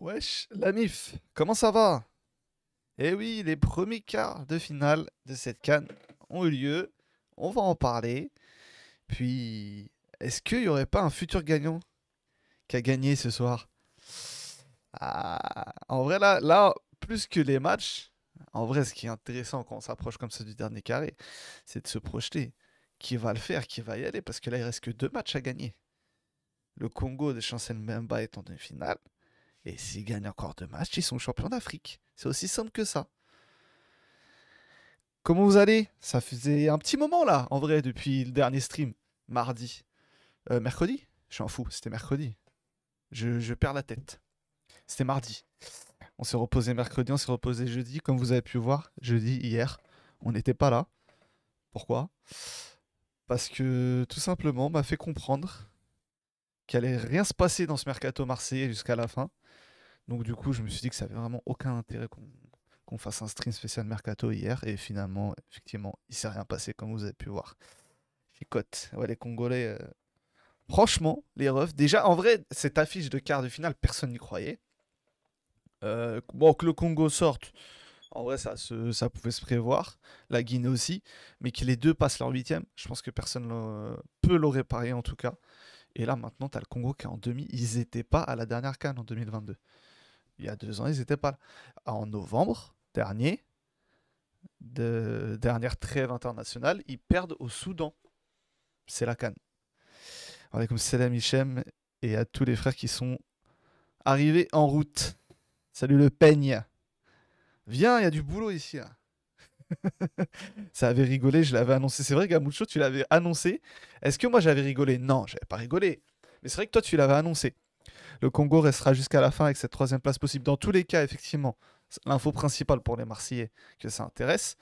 Wesh, la MIF, comment ça va? Eh oui, les premiers quarts de finale de cette canne ont eu lieu. On va en parler. Puis, est-ce qu'il n'y aurait pas un futur gagnant qui a gagné ce soir? Ah, En vrai, là, là, plus que les matchs, en vrai, ce qui est intéressant quand on s'approche comme ça du dernier carré, c'est de se projeter. Qui va le faire? Qui va y aller? Parce que là, il reste que deux matchs à gagner. Le Congo de Chancel Mbemba est en demi-finale. Et s'ils gagnent encore deux matchs, ils sont champions d'Afrique. C'est aussi simple que ça. Comment vous allez? Ça faisait un petit moment là, en vrai, depuis le dernier stream, mardi. Euh, mercredi? Je suis en c'était mercredi. Je, perds la tête. C'était mardi. On s'est reposé mercredi, on s'est reposé jeudi, comme vous avez pu voir, jeudi, hier. On n'était pas là. Pourquoi? Parce que tout simplement m'a fait comprendre qu'il allait rien se passer dans ce mercato marseillais jusqu'à la fin. Donc du coup, je me suis dit que ça avait vraiment aucun intérêt qu'on fasse un stream spécial Mercato hier. Et finalement, effectivement, il s'est rien passé comme vous avez pu voir. Chicote. Ouais, les Congolais. Euh, franchement, les refs. Déjà, en vrai, cette affiche de quart de finale, personne n'y croyait. Euh, bon, que le Congo sorte, en vrai, ça, pouvait se prévoir. La Guinée aussi. Mais que les deux passent leur huitième, je pense que personne peut l'aurait parié en tout cas. Et là, maintenant, tu as le Congo qui est en demi. Ils n'étaient pas à la dernière canne en 2022 il y a deux ans, ils n'étaient pas là. En novembre dernier, de dernière trêve internationale, ils perdent au Soudan. C'est la canne. Comme salam Hichem et à tous les frères qui sont arrivés en route. Salut le peigne. Viens, il y a du boulot ici. ça avait rigolé, je l'avais annoncé. C'est vrai, Gamoucho, tu l'avais annoncé. Est-ce que moi j'avais rigolé? Non, j'avais pas rigolé. Mais c'est vrai que toi, tu l'avais annoncé. Le Congo restera jusqu'à la fin avec cette troisième place possible. Dans tous les cas, effectivement, l'info principale pour les Marseillais que ça intéresse,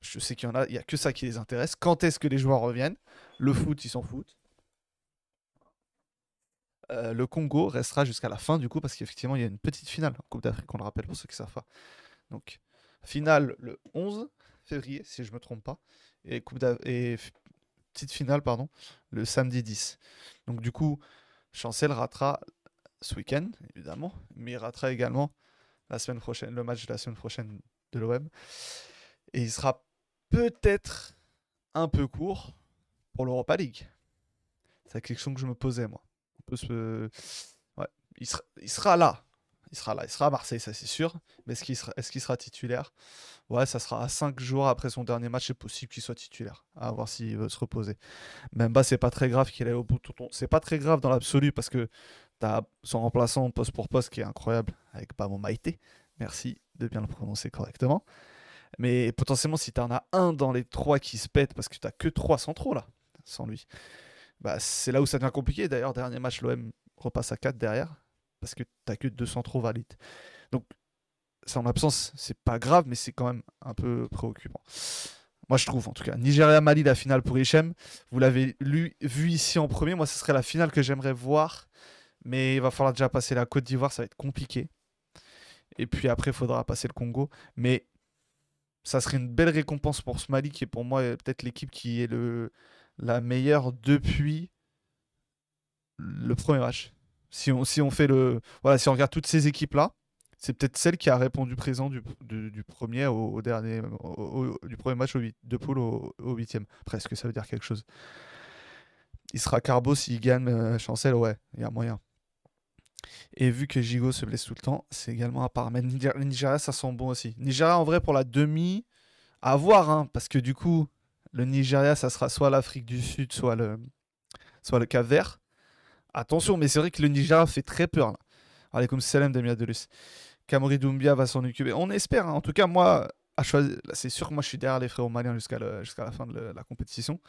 je sais qu'il y en a, il n'y a que ça qui les intéresse. Quand est-ce que les joueurs reviennent? Le foot, ils s'en foutent. Euh, le Congo restera jusqu'à la fin du coup parce qu'effectivement il y a une petite finale en Coupe d'Afrique, on le rappelle pour ceux qui savent pas. Donc finale le 11 février si je me trompe pas et, coupe et petite finale pardon le samedi 10. Donc du coup Chancel ratera ce week-end, évidemment, mais il ratera également la semaine prochaine, le match de la semaine prochaine de l'OM. Et il sera peut-être un peu court pour l'Europa League. C'est la question que je me posais, moi. On peut se... ouais. il, il sera là, il sera là, il sera à Marseille, ça c'est sûr. Mais est-ce qu'il sera, titulaire? Ouais, ça sera à 5 jours après son dernier match, c'est possible qu'il soit titulaire. À voir s'il veut se reposer. Même bas, c'est pas très grave qu'il ait au bout de ton. C'est pas très grave dans l'absolu parce que tu as son remplaçant poste pour poste qui est incroyable avec Pamo Maïté. Merci de bien le prononcer correctement. Mais potentiellement, si tu en as un dans les trois qui se pète parce que tu que 3 centraux là, sans lui, bah, c'est là où ça devient compliqué. D'ailleurs, dernier match, l'OM repasse à 4 derrière parce que t'as que 200 trop valides. Donc, c'est en absence, c'est pas grave, mais c'est quand même un peu préoccupant. Moi, je trouve, en tout cas. Nigeria-Mali, la finale pour Hichem. Vous l'avez vu ici en premier. Moi, ce serait la finale que j'aimerais voir. Mais il va falloir déjà passer la Côte d'Ivoire, ça va être compliqué. Et puis après, il faudra passer le Congo. Mais ça serait une belle récompense pour ce Mali, qui est pour moi peut-être l'équipe qui est le, la meilleure depuis le premier match. Si on, si on fait le. Voilà, si on regarde toutes ces équipes-là, c'est peut-être celle qui a répondu présent du, du, premier au, dernier. du premier match au de poule au, huitième. Presque, ça veut dire quelque chose? Il sera Carbo s'il gagne euh, Chancel, ouais, il y a moyen. Et vu que Gigo se blesse tout le temps, c'est également à part. Mais Nigeria, ça sent bon aussi. Nigeria, en vrai, pour la demi, à voir, hein, parce que du coup, le Nigeria, ça sera soit l'Afrique du Sud, soit le, soit le Cap Vert. Attention, mais c'est vrai que le Nigeria fait très peur. Là. Allez, comme Salem Delus. Kamori Doumbia va s'en occuper. On espère. Hein. En tout cas, moi, c'est sûr que moi, je suis derrière les frères maliens jusqu'à la fin de la compétition.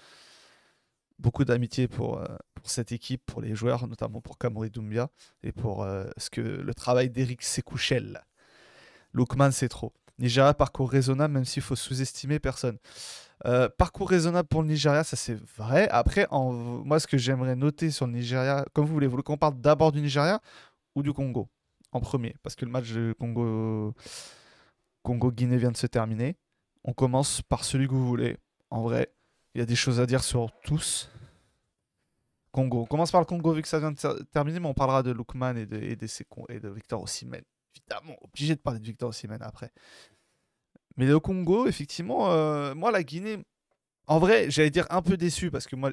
Beaucoup d'amitié pour, euh, pour cette équipe, pour les joueurs, notamment pour Kamori Doumbia et pour euh, ce que le travail d'Eric Sekouchel. Lookman, c'est trop. Nigeria, parcours raisonnable, même s'il faut sous-estimer personne. Euh, parcours raisonnable pour le Nigeria, ça c'est vrai. Après, en, moi, ce que j'aimerais noter sur le Nigeria, comme vous voulez, vous voulez qu'on parle d'abord du Nigeria ou du Congo en premier? Parce que le match de Congo, Congo-Guinée vient de se terminer. On commence par celui que vous voulez. En vrai, il y a des choses à dire sur tous. Congo. On commence par le Congo vu que ça vient de ter- terminer, mais on parlera de Lookman et de, et de, et de Victor Osimhen. Évidemment, obligé de parler de Victor Osimhen après. Mais le Congo, effectivement, euh, moi, la Guinée, en vrai, j'allais dire un peu déçu parce que moi,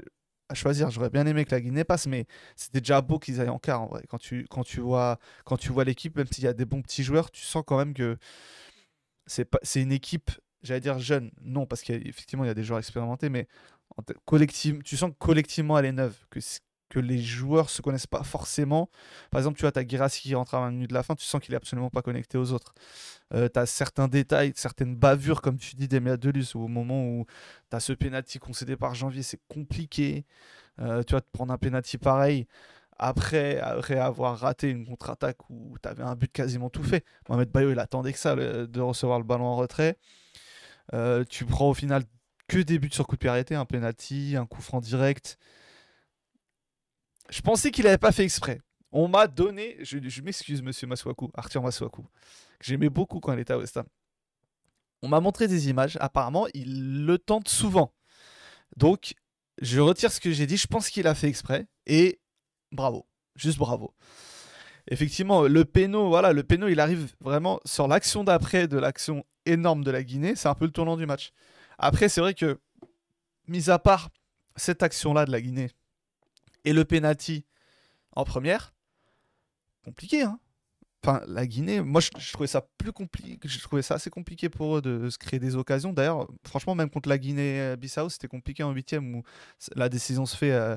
à choisir, j'aurais bien aimé que la Guinée passe, mais c'était déjà beau qu'ils aillent en quart en vrai. Quand tu, quand tu vois, quand tu vois l'équipe, même s'il y a des bons petits joueurs, tu sens quand même que c'est pas, c'est une équipe, j'allais dire jeune, non, parce qu'effectivement, il y a des joueurs expérimentés, mais en tu sens que collectivement, elle est neuve, que, que les joueurs se connaissent pas forcément. Par exemple, tu vois, as Guirassy qui rentre à 20 minutes de la fin, tu sens qu'il est absolument pas connecté aux autres. tu as certains détails, certaines bavures, comme tu dis, d'Emea Delus, au moment où tu as ce penalty concédé par Janvier, c'est compliqué. Euh, tu vas te prendre un penalty pareil. Après, après avoir raté une contre-attaque où tu avais un but quasiment tout fait, Mohamed Bayo, il attendait que ça, de recevoir le ballon en retrait. Euh, tu prends au final que des buts sur coup de pied arrêté, un penalty, un coup franc direct. Je pensais qu'il n'avait pas fait exprès. On m'a donné, je, m'excuse, monsieur Maswaku, Arthur Maswaku, que j'aimais beaucoup quand il était à West Ham. On m'a montré des images, apparemment, il le tente souvent. Donc, je retire ce que j'ai dit, je pense qu'il a fait exprès, et bravo, juste bravo. Effectivement, le péno, voilà, le péno, il arrive vraiment sur l'action d'après de l'action énorme de la Guinée, c'est un peu le tournant du match. Après, c'est vrai que, mis à part cette action-là de la Guinée et le penalty en première, compliqué, hein. Enfin, la Guinée, moi je, trouvais ça plus compliqué, je trouvais ça assez compliqué pour eux de se créer des occasions. D'ailleurs, franchement, même contre la Guinée-Bissau, c'était compliqué en huitième où la décision se fait euh,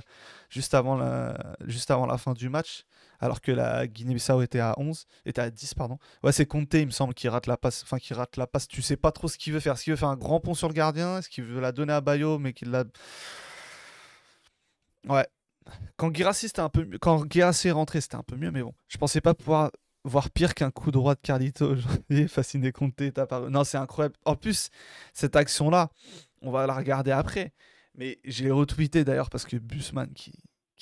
juste, avant la, juste avant la fin du match, alors que la Guinée-Bissau était à 11, était à 10, pardon. Ouais, c'est Conte, il me semble, qui rate la passe, enfin qui rate la passe. Tu sais pas trop ce qu'il veut faire. Est-ce qu'il veut faire un grand pont sur le gardien? Est-ce qu'il veut la donner à Bayo, mais qu'il la. Ouais. Quand Guirassy c'était un peu mieux- quand Guirassy est rentré, c'était un peu mieux, mais bon, je pensais pas pouvoir voir pire qu'un coup droit de Carlito. Fasciné Conte est apparu. Non, c'est incroyable. En plus, cette action-là, on va la regarder après. Mais j'ai retweeté d'ailleurs parce que Busman, qui,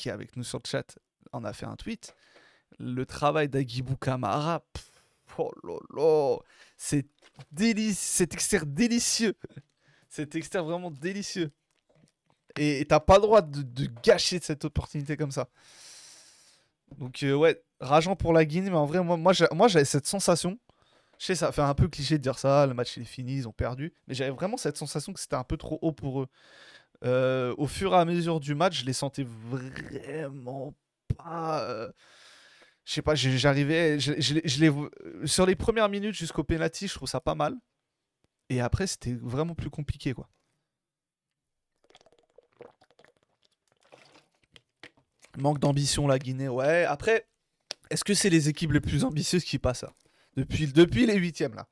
est avec nous sur le chat, en a fait un tweet. Le travail d'Agibou Kamara, oh là là, c'est délici- cet externe délicieux. Cet externe vraiment délicieux. Et t'as pas le droit de, gâcher cette opportunité comme ça. Donc euh, ouais, rageant pour la Guinée, mais en vrai, moi, moi, j'avais cette sensation. Je sais, ça fait un peu cliché de dire ça, le match il est fini, ils ont perdu. Mais j'avais vraiment cette sensation que c'était un peu trop haut pour eux. Euh, au fur et à mesure du match, je les sentais vraiment pas. euh, Je sais pas, j'arrivais. Sur les premières minutes jusqu'au penalty, je trouve ça pas mal. Et après, c'était vraiment plus compliqué, quoi. Manque d'ambition, la Guinée, ouais. Après, est-ce que c'est les équipes les plus ambitieuses qui passent là depuis, depuis les huitièmes, là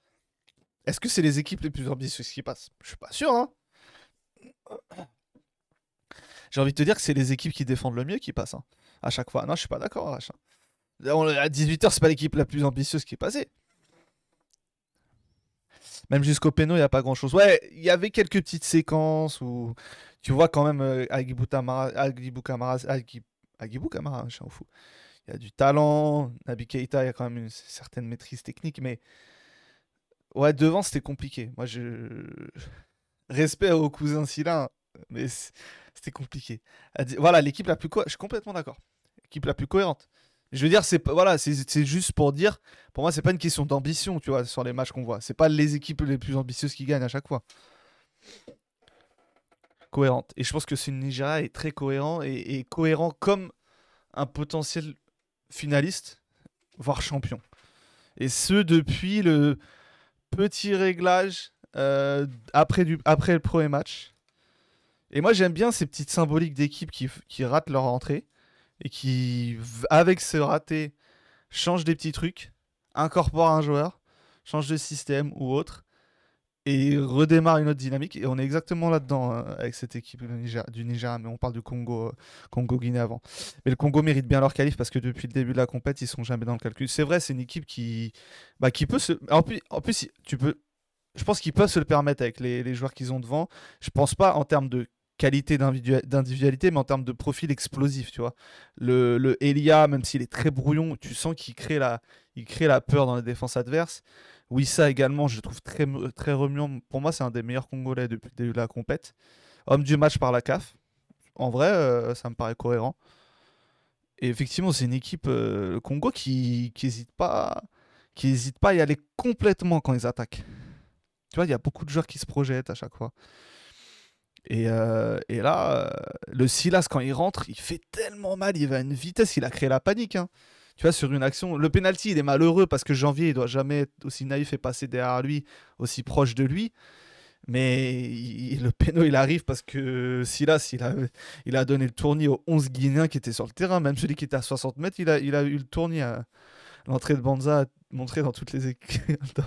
Est-ce que c'est les équipes les plus ambitieuses qui passent? Je suis pas sûr, hein. J'ai envie de te dire que c'est les équipes qui défendent le mieux qui passent, hein, à chaque fois. Non, je suis pas d'accord, hein. À 18h, c'est pas l'équipe la plus ambitieuse qui est passée. Même jusqu'au péno, il n'y a pas grand chose. Ouais, il y avait quelques petites séquences où tu vois quand même euh, Agibou Tamara- Agibou Kamara, Kamara, je suis fou. Il y a du talent. Nabi Keita, il y a quand même une certaine maîtrise technique, mais ouais, devant, c'était compliqué. Moi, je. Respect au cousin Sylvain, mais c'était compliqué. Voilà, l'équipe la plus. co- Je suis complètement d'accord. L'équipe la plus cohérente. Je veux dire, c'est voilà, c'est juste pour dire. Pour moi, c'est pas une question d'ambition, tu vois, sur les matchs qu'on voit. C'est pas les équipes les plus ambitieuses qui gagnent à chaque fois. Cohérente. Et je pense que ce Nigeria est très cohérent et, cohérent comme un potentiel finaliste, voire champion. Et ce depuis le petit réglage euh, après, du, après le premier match. Et moi j'aime bien ces petites symboliques d'équipes qui, qui ratent leur entrée et qui, avec ce raté, changent des petits trucs, incorporent un joueur, changent de système ou autre, et redémarre une autre dynamique. Et on est exactement là-dedans euh, avec cette équipe du Niger- Nigeria, mais on parle du Congo, euh, Congo-Guinée avant. Mais le Congo mérite bien leur qualif parce que depuis le début de la compète, ils sont jamais dans le calcul. C'est vrai, c'est une équipe qui, bah, qui peut se. En plus, tu peux. Je pense qu'ils peuvent se le permettre avec les, joueurs qu'ils ont devant. Je pense pas en termes de qualité d'individu- d'individualité, mais en termes de profil explosif, tu vois. Le, le Elia, même s'il est très brouillon, tu sens qu'il crée la, il crée la peur dans les défenses adverses. Wissa également, je trouve très, remuant. Pour moi, c'est un des meilleurs Congolais depuis de la compète. Homme du match par la CAF. En vrai, euh, ça me paraît cohérent. Et effectivement, c'est une équipe, euh, le Congo, qui n'hésite pas, pas à y aller complètement quand ils attaquent. Tu vois, il y a beaucoup de joueurs qui se projettent à chaque fois. Et, euh, là, le Silas, quand il rentre, il fait tellement mal, il va à une vitesse, il a créé la panique. hein. Tu vois, sur une action, le penalty, il est malheureux parce que Janvier, il doit jamais être aussi naïf et passer derrière lui, aussi proche de lui. Mais le péno, il arrive parce que Silas, il a, il a donné le tournis aux 11 Guinéens qui étaient sur le terrain. Même celui qui était à 60 mètres, il a, il a eu le tournis à l'entrée de Banza, montré dans toutes les équipes.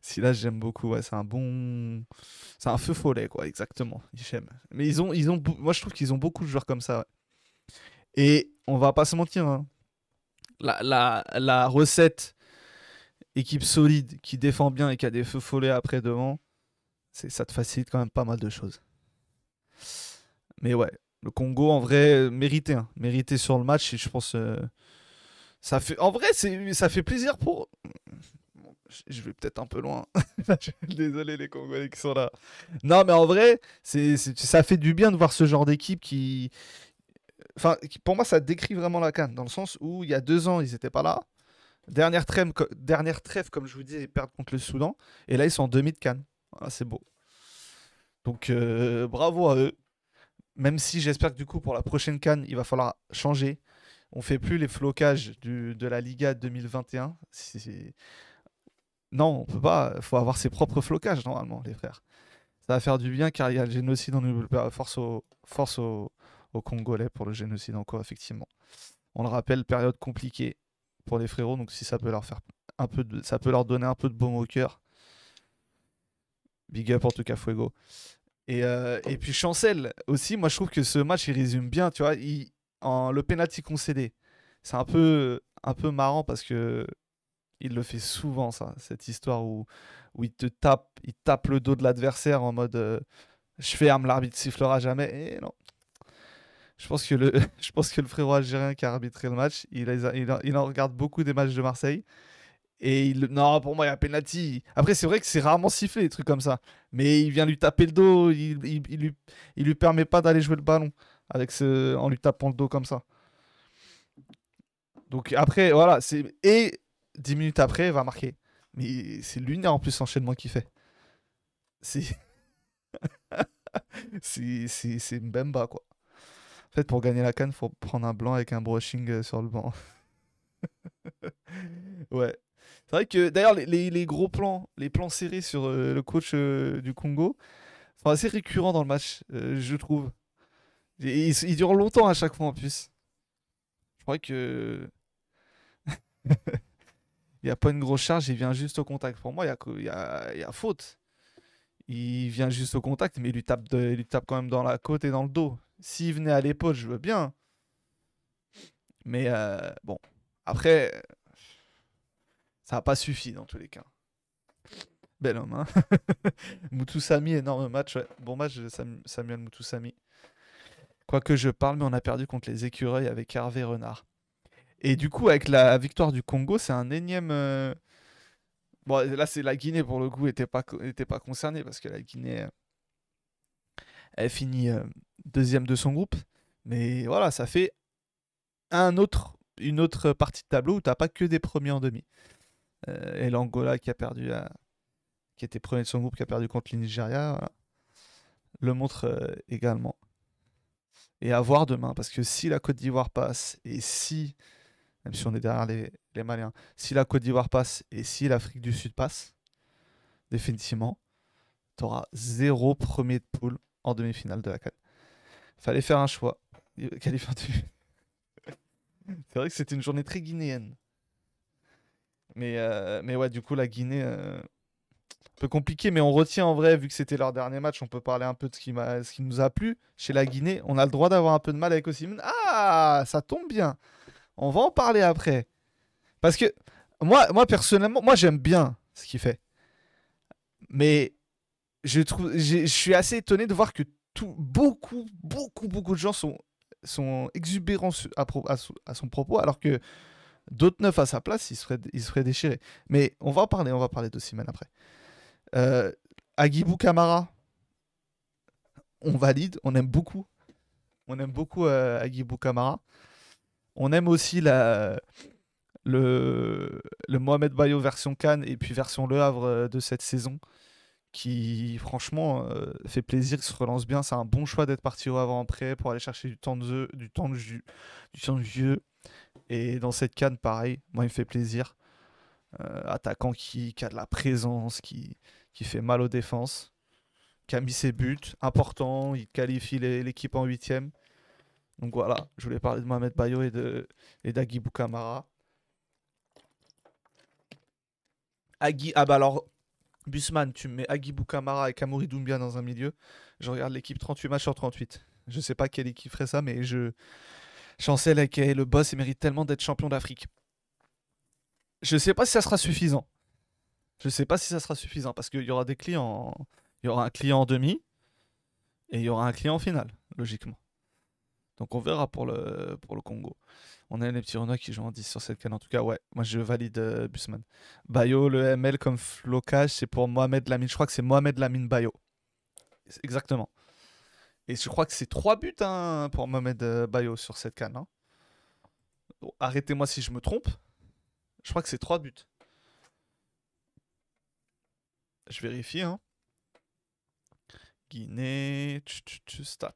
Silas, j'aime beaucoup. Ouais, c'est un bon. C'est un feu follet, quoi, exactement. J'aime. Mais ils ont, ils ont, moi, je trouve qu'ils ont beaucoup de joueurs comme ça. Et on va pas se mentir, hein. la, recette équipe solide qui défend bien et qui a des feux follets après devant, ça te facilite quand même pas mal de choses. Mais ouais, le Congo en vrai mérité, hein, mérité sur le match et je pense euh, ça fait en vrai ça fait plaisir pour je- vais peut-être un peu loin. Désolé les Congolais qui sont là. Non mais en vrai, ça fait du bien de voir ce genre d'équipe qui enfin pour moi ça décrit vraiment la canne dans le sens où il y a deux ans ils étaient pas là. Dernière trêve, comme je vous dis, ils perdent contre le Soudan. Et là, ils sont en demi de Cannes. Ah, c'est beau. Donc, euh, bravo à eux. Même si j'espère que du coup, pour la prochaine Cannes, il va falloir changer. On fait plus les flocages de la Liga 2021. C'est- c'est- Non, on peut pas. Il faut avoir ses propres flocages, normalement, les frères. Ça va faire du bien car il y a le génocide en Force au, force au, aux Congolais pour le génocide en cours, effectivement. On le rappelle, période compliquée pour les frérots, donc si ça peut leur faire un peu de, ça peut leur donner un peu de baume au cœur. Big up en tout cas Fuego. Et, euh, et puis Chancel aussi, moi je trouve que ce match il résume bien, tu vois, il, en, le penalty concédé. C'est un peu, un peu marrant parce que il le fait souvent ça, cette histoire où, où il te tape, il tape le dos de l'adversaire en mode euh, je ferme, l'arbitre sifflera jamais. Et non. Je pense que le, je pense que le frérot algérien qui a arbitré le match, il, a- il, il en regarde beaucoup des matchs de Marseille. Et non, pour moi, il y a penalty. Après, c'est vrai que c'est rarement sifflé, des trucs comme ça. Mais il vient lui taper le dos, il, il, lui, il lui permet pas d'aller jouer le ballon avec ce, en lui tapant le dos comme ça. Donc après, voilà. c'est Et 10 minutes après, il va marquer. Mais c'est lunaire en plus l'enchaînement qu'il fait. C'est- c'est Mbemba, quoi. En fait, pour gagner la canne, faut prendre un blanc avec un brushing euh, sur le banc. ouais. C'est vrai que d'ailleurs, les, gros plans, les plans serrés sur euh, le coach euh, du Congo sont assez récurrents dans le match, je trouve. Ils, durent longtemps à chaque fois en plus. Je crois que. Il n'y a pas une grosse charge, il vient juste au contact. Pour moi, il y a, faute. Il vient juste au contact, mais il lui tape, il lui tape quand même dans la côte et dans le dos. S'il venait à l'épaule, je veux bien. Mais euh, bon, après, ça n'a pas suffi dans tous les cas. Bel homme, hein Mutusami, énorme match. Bon match Samuel Mutusami. Quoique je parle, mais on a perdu contre les écureuils avec Hervé Renard. Et du coup, avec la victoire du Congo, c'est un énième. euh, Bon, là, c'est la Guinée pour le coup, n'était pas concernée parce que la Guinée, euh, elle finit euh, deuxième de son groupe. Mais voilà, ça fait une autre partie de tableau où t'as pas que des premiers en demi. Euh, et l'Angola qui a perdu, qui était premier de son groupe, qui a perdu contre le Nigeria, le montre euh, également. Et à voir demain, parce que si la Côte d'Ivoire passe, et si, même si on est derrière les, les Maliens, si la Côte d'Ivoire passe, et si l'Afrique du Sud passe, définitivement, tu auras zéro premier de poule en demi-finale de la CAN. Fallait faire un choix. Du- C'est vrai que c'était une journée très guinéenne. Mais, euh, mais ouais, du coup, la Guinée, euh, un peu compliqué, mais on retient en vrai, vu que c'était leur dernier match, on peut parler un peu de ce qui, m'a, ce qui nous a plu. Chez la Guinée, on a le droit d'avoir un peu de mal avec Osimhen. Ah, ça tombe bien. On va en parler après. Parce que moi, moi personnellement, moi j'aime bien ce qu'il fait. Mais je trouve, je suis assez étonné de voir que beaucoup, beaucoup, beaucoup de gens sont, exubérants à, son- propos, alors que d'autres neufs à sa place, ils se feraient déchirer. Mais on va en parler, on va parler d'Osimhen après. Euh, Agibou Kamara, on valide, on aime beaucoup. On aime beaucoup euh, Kamara. On aime aussi le Mohamed Bayo version Cannes et puis version Le Havre euh, de cette saison qui franchement euh, fait plaisir, il se relance bien. C'est un bon choix d'être parti au en prêt pour aller chercher du temps de jeu, du temps de jeu, du temps de. Et dans cette canne, pareil, moi il me fait plaisir. Euh, attaquant qui, qui, a de la présence, qui, qui fait mal aux défenses, qui a mis ses buts, important, il qualifie l'équipe en huitième. Donc voilà, je voulais parler de Mohamed Bayo et de et d'Agui Boukamara. Agui, ah bah alors, Busman, tu mets Agui Boukamara et Kamori Doumbia dans un milieu. Je regarde l'équipe 38 matchs sur 38. Je sais pas quelle équipe ferait ça, mais je. Chancel est le boss et mérite tellement d'être champion d'Afrique. Je sais pas si ça sera suffisant. Je sais pas si ça sera suffisant parce qu'il y aura des clients. Il y aura un client en demi et il y aura un client en finale, logiquement. Donc on verra pour le, Congo. On a les petits Renois qui jouent en 10 sur cette canne. En tout cas, ouais, moi je valide euh, Busman. Bayo, le ML comme flocage, c'est pour Mohamed Lamine. Je crois que c'est Mohamed Lamine Bayo. Exactement. Et je crois que c'est 3 buts hein, pour Mohamed euh, Bayo sur cette canne. Hein. Arrêtez-moi si je me trompe. Je crois que c'est 3 buts. Je vérifie. Hein. Guinée. Stat.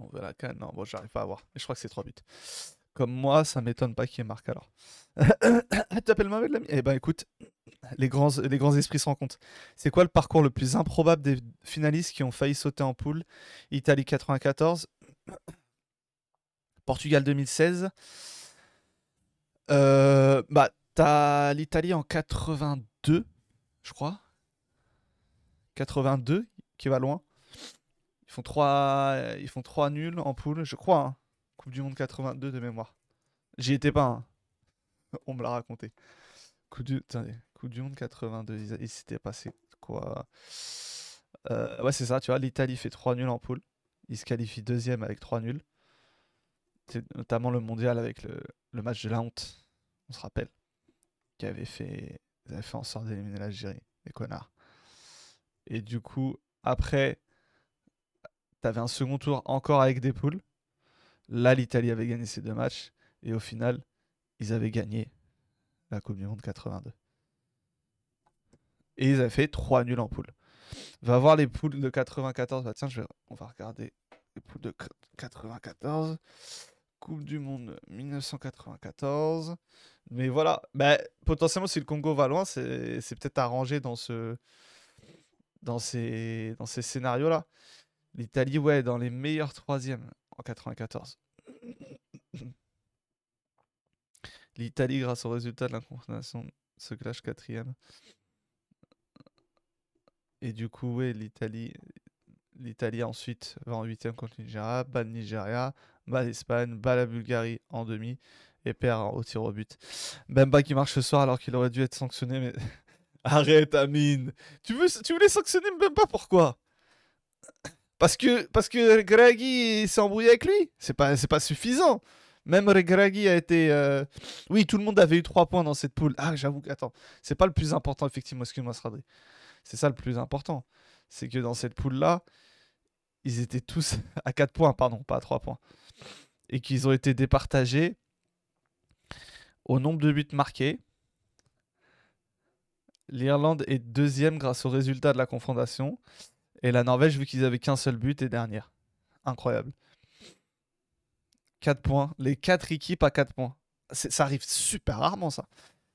On veut la canne. Non, bon, j'arrive pas à voir. Mais je crois que c'est 3 buts. Comme moi, ça m'étonne pas qu'il marque alors. tu t'appelles Mohamed Lamy Eh ben écoute, les grands, les grands esprits se rencontrent. C'est quoi le parcours le plus improbable des finalistes qui ont failli sauter en poule? Italie 94, Portugal 2016. Euh, bah, t'as l'Italie en 82, je crois. 82, qui va loin. Ils font 3, ils font 3 nuls en poule, je crois. Hein. Coupe du Monde 82 de mémoire. J'y étais pas. Hein. On me l'a raconté. Coupe du... Monde 82, il, s'était passé quoi? Euh, Ouais, c'est ça, tu vois. L'Italie fait 3 nuls en poule. Il se qualifie deuxième avec 3 nuls. C'est notamment le mondial avec le, le match de la honte, on se rappelle, qui avait fait, ils avaient fait en sorte d'éliminer l'Algérie, les connards. Et du coup, après, t'avais un second tour encore avec des poules. Là, l'Italie avait gagné ses deux matchs. Et au final, ils avaient gagné la Coupe du Monde 82. Et ils avaient fait 3 nuls en poule. Va voir les poules de 94. Bah, tiens, on va regarder les poules de 94. Coupe du Monde 1994. Mais voilà, bah, potentiellement, si le Congo va loin, c'est peut-être arrangé dans ces scénarios-là. L'Italie, ouais, dans les meilleurs troisièmes en 94. L'Italie, grâce au résultat de la confrontation, se clash quatrième. Et du coup, ouais, l'Italie, l'Italie ensuite va en huitième contre le Nigeria, bat le Nigeria, bat l'Espagne, bat la Bulgarie en demi et perd au tir au but. Bemba qui marche ce soir alors qu'il aurait dû être sanctionné, mais arrête Amine. Tu, veux, tu voulais sanctionner Bemba pourquoi? Parce que, parce que s'est embrouillé avec lui. C'est pas, c'est pas suffisant. Même Gragi a été. Euh, oui, tout le monde avait eu 3 points dans cette poule. Ah, j'avoue. Attends, c'est pas le plus important, effectivement. Excuse-moi, Sradri. C'est ça le plus important. C'est que dans cette poule-là, ils étaient tous à 4 points, pardon, pas à 3 points. Et qu'ils ont été départagés au nombre de buts marqués. L'Irlande est deuxième grâce au résultat de la confrontation. Et la Norvège, vu qu'ils avaient qu'un seul but, est dernière. Incroyable. 4 points. Les 4 équipes à 4 points. Ça arrive super rarement, ça.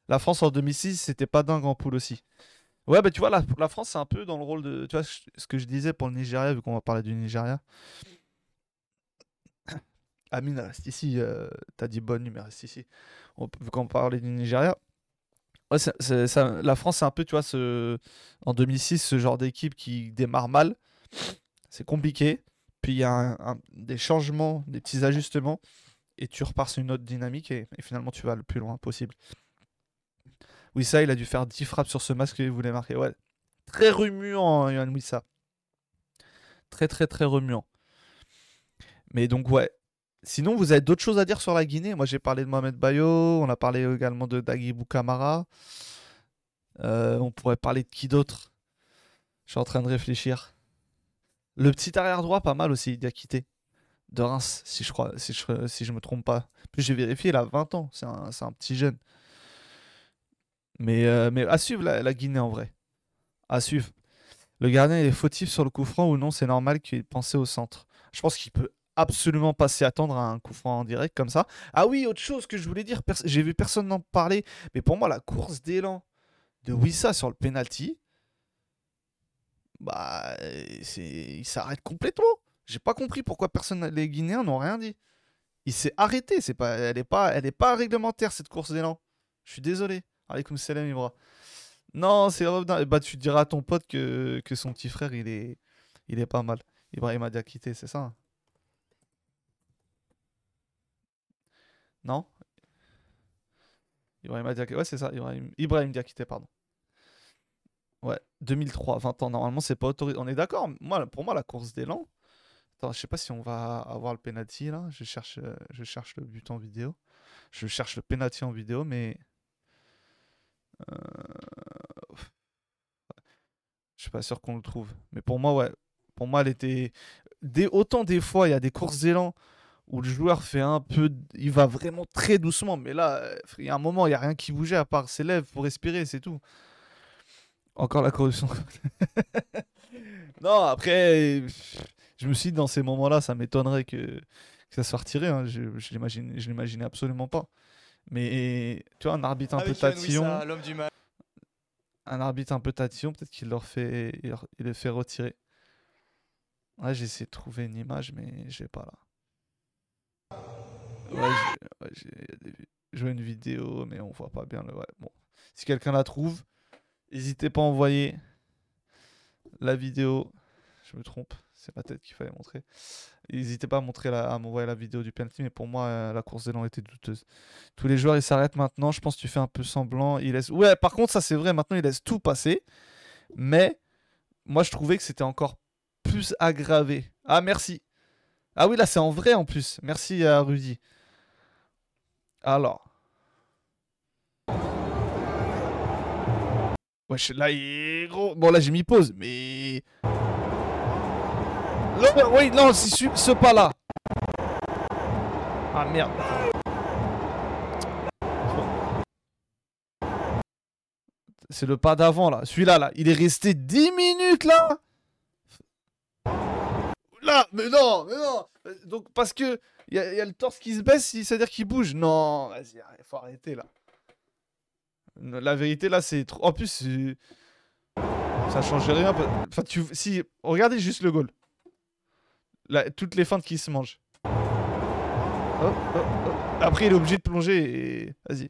La France en 2006, c'était pas dingue en poule aussi. Ouais, bah tu vois, la, France, c'est un peu dans le rôle de. Tu vois, ce que je disais pour le Nigeria, vu qu'on va parler du Nigeria. Amine reste ici. Euh, t'as dit bonne nuit, mais reste ici. vu qu'on parlait du Nigeria, La France, c'est un peu, tu vois, en 2006, ce genre d'équipe qui démarre mal. C'est compliqué. Puis il y a des changements, des petits ajustements. Et tu repars sur une autre dynamique. Et, finalement, tu vas le plus loin possible. Wissa, il a dû faire 10 frappes sur ce masque qu'il voulait marquer. Ouais. Très remuant, Yann Wissa. Très, très, très remuant. Mais donc, ouais, Sinon, vous avez d'autres choses à dire sur la Guinée? Moi, j'ai parlé de Mohamed Bayo, on a parlé également de Dagibou Kamara. Euh, on pourrait parler de qui d'autre? Je suis en train de réfléchir. Le petit arrière droit, pas mal aussi, Diakité. De Reims, si je crois, si je, me trompe pas. J'ai vérifié, il a 20 ans. C'est un, petit jeune. Mais, euh, mais à suivre la, Guinée en vrai. À suivre. Le gardien est fautif sur le coup franc ou non, c'est normal qu'il ait au centre. Je pense qu'il peut absolument pas s'y attendre à un coup franc en direct comme ça. Ah oui, autre chose que je voulais dire, j'ai vu personne n'en parler, mais pour moi, la course d'élan de Wissa sur le penalty, bah, il s'arrête complètement. J'ai pas compris pourquoi personne, les Guinéens n'ont rien dit. Il s'est arrêté. C'est pas, elle est pas, elle est pas réglementaire cette course d'élan. Je suis désolé. Alaykoum salam Ibra. Non, c'est bah tu diras à ton pote que, que son petit frère il est, il est pas mal. Ibrahim a quitté, c'est ça. Non Ibrahim Diakité. Ouais, c'est ça. Ibrahim, Ibrahim Diakité, pardon. Ouais, 2003, 20 ans. Normalement, c'est pas autorisé. On est d'accord moi, Pour moi, la course d'élan. Attends, je sais pas si on va avoir le penalty là. Je cherche, je cherche le but en vidéo. Je cherche le penalty en vidéo, mais. Euh... Je suis pas sûr qu'on le trouve. Mais pour moi, ouais. Pour moi, elle était. Autant des fois, il y a des courses d'élan où le joueur fait un peu. Il va vraiment très doucement. Mais là, il y a un moment, il n'y a rien qui bougeait à part ses lèvres pour respirer, c'est tout. Encore la corruption. non, après, je me suis dit, dans ces moments-là, ça m'étonnerait que, ça soit retiré. Hein. Je ne l'imaginais absolument pas. Mais tu vois, un arbitre un peu tatillon. Un arbitre un peu tatillon, peut-être qu'il leur fait, il, les fait retirer. Ouais, j'ai essayé de trouver une image, mais je pas là. Ouais, j'ai une vidéo, mais on voit pas bien le. Ouais, bon. Si quelqu'un la trouve, N'hésitez pas à envoyer la vidéo. Je me trompe, c'est ma tête qu'il fallait montrer. N'hésitez pas à, montrer à m'envoyer la vidéo du penalty, mais pour moi, euh, la course d'élan était douteuse. Tous les joueurs, ils s'arrêtent maintenant. Je pense que tu fais un peu semblant. Il laisse... Ouais, par contre, ça c'est vrai. Maintenant, il laisse tout passer. Mais moi, je trouvais que c'était encore plus aggravé. Ah, merci. Ah oui, là, c'est en vrai en plus. Merci à Rudy. Alors. Wesh, là, il gros. Bon, là, j'ai mis pause, mais. oui, non, c'est ce pas-là. Ah merde. C'est le pas d'avant, là. Celui-là, là. Il est resté 10 minutes, là. Là, mais non, mais non. Donc, parce que il y, a le torse qui se baisse, c'est-à-dire qu'il bouge. Non, vas-y, faut arrêter, là. La vérité là, c'est trop. En plus, ça change rien. Enfin, tu... si, regardez juste le goal. Toutes les feintes qui se mangent. Après, il est obligé de plonger et vas-y.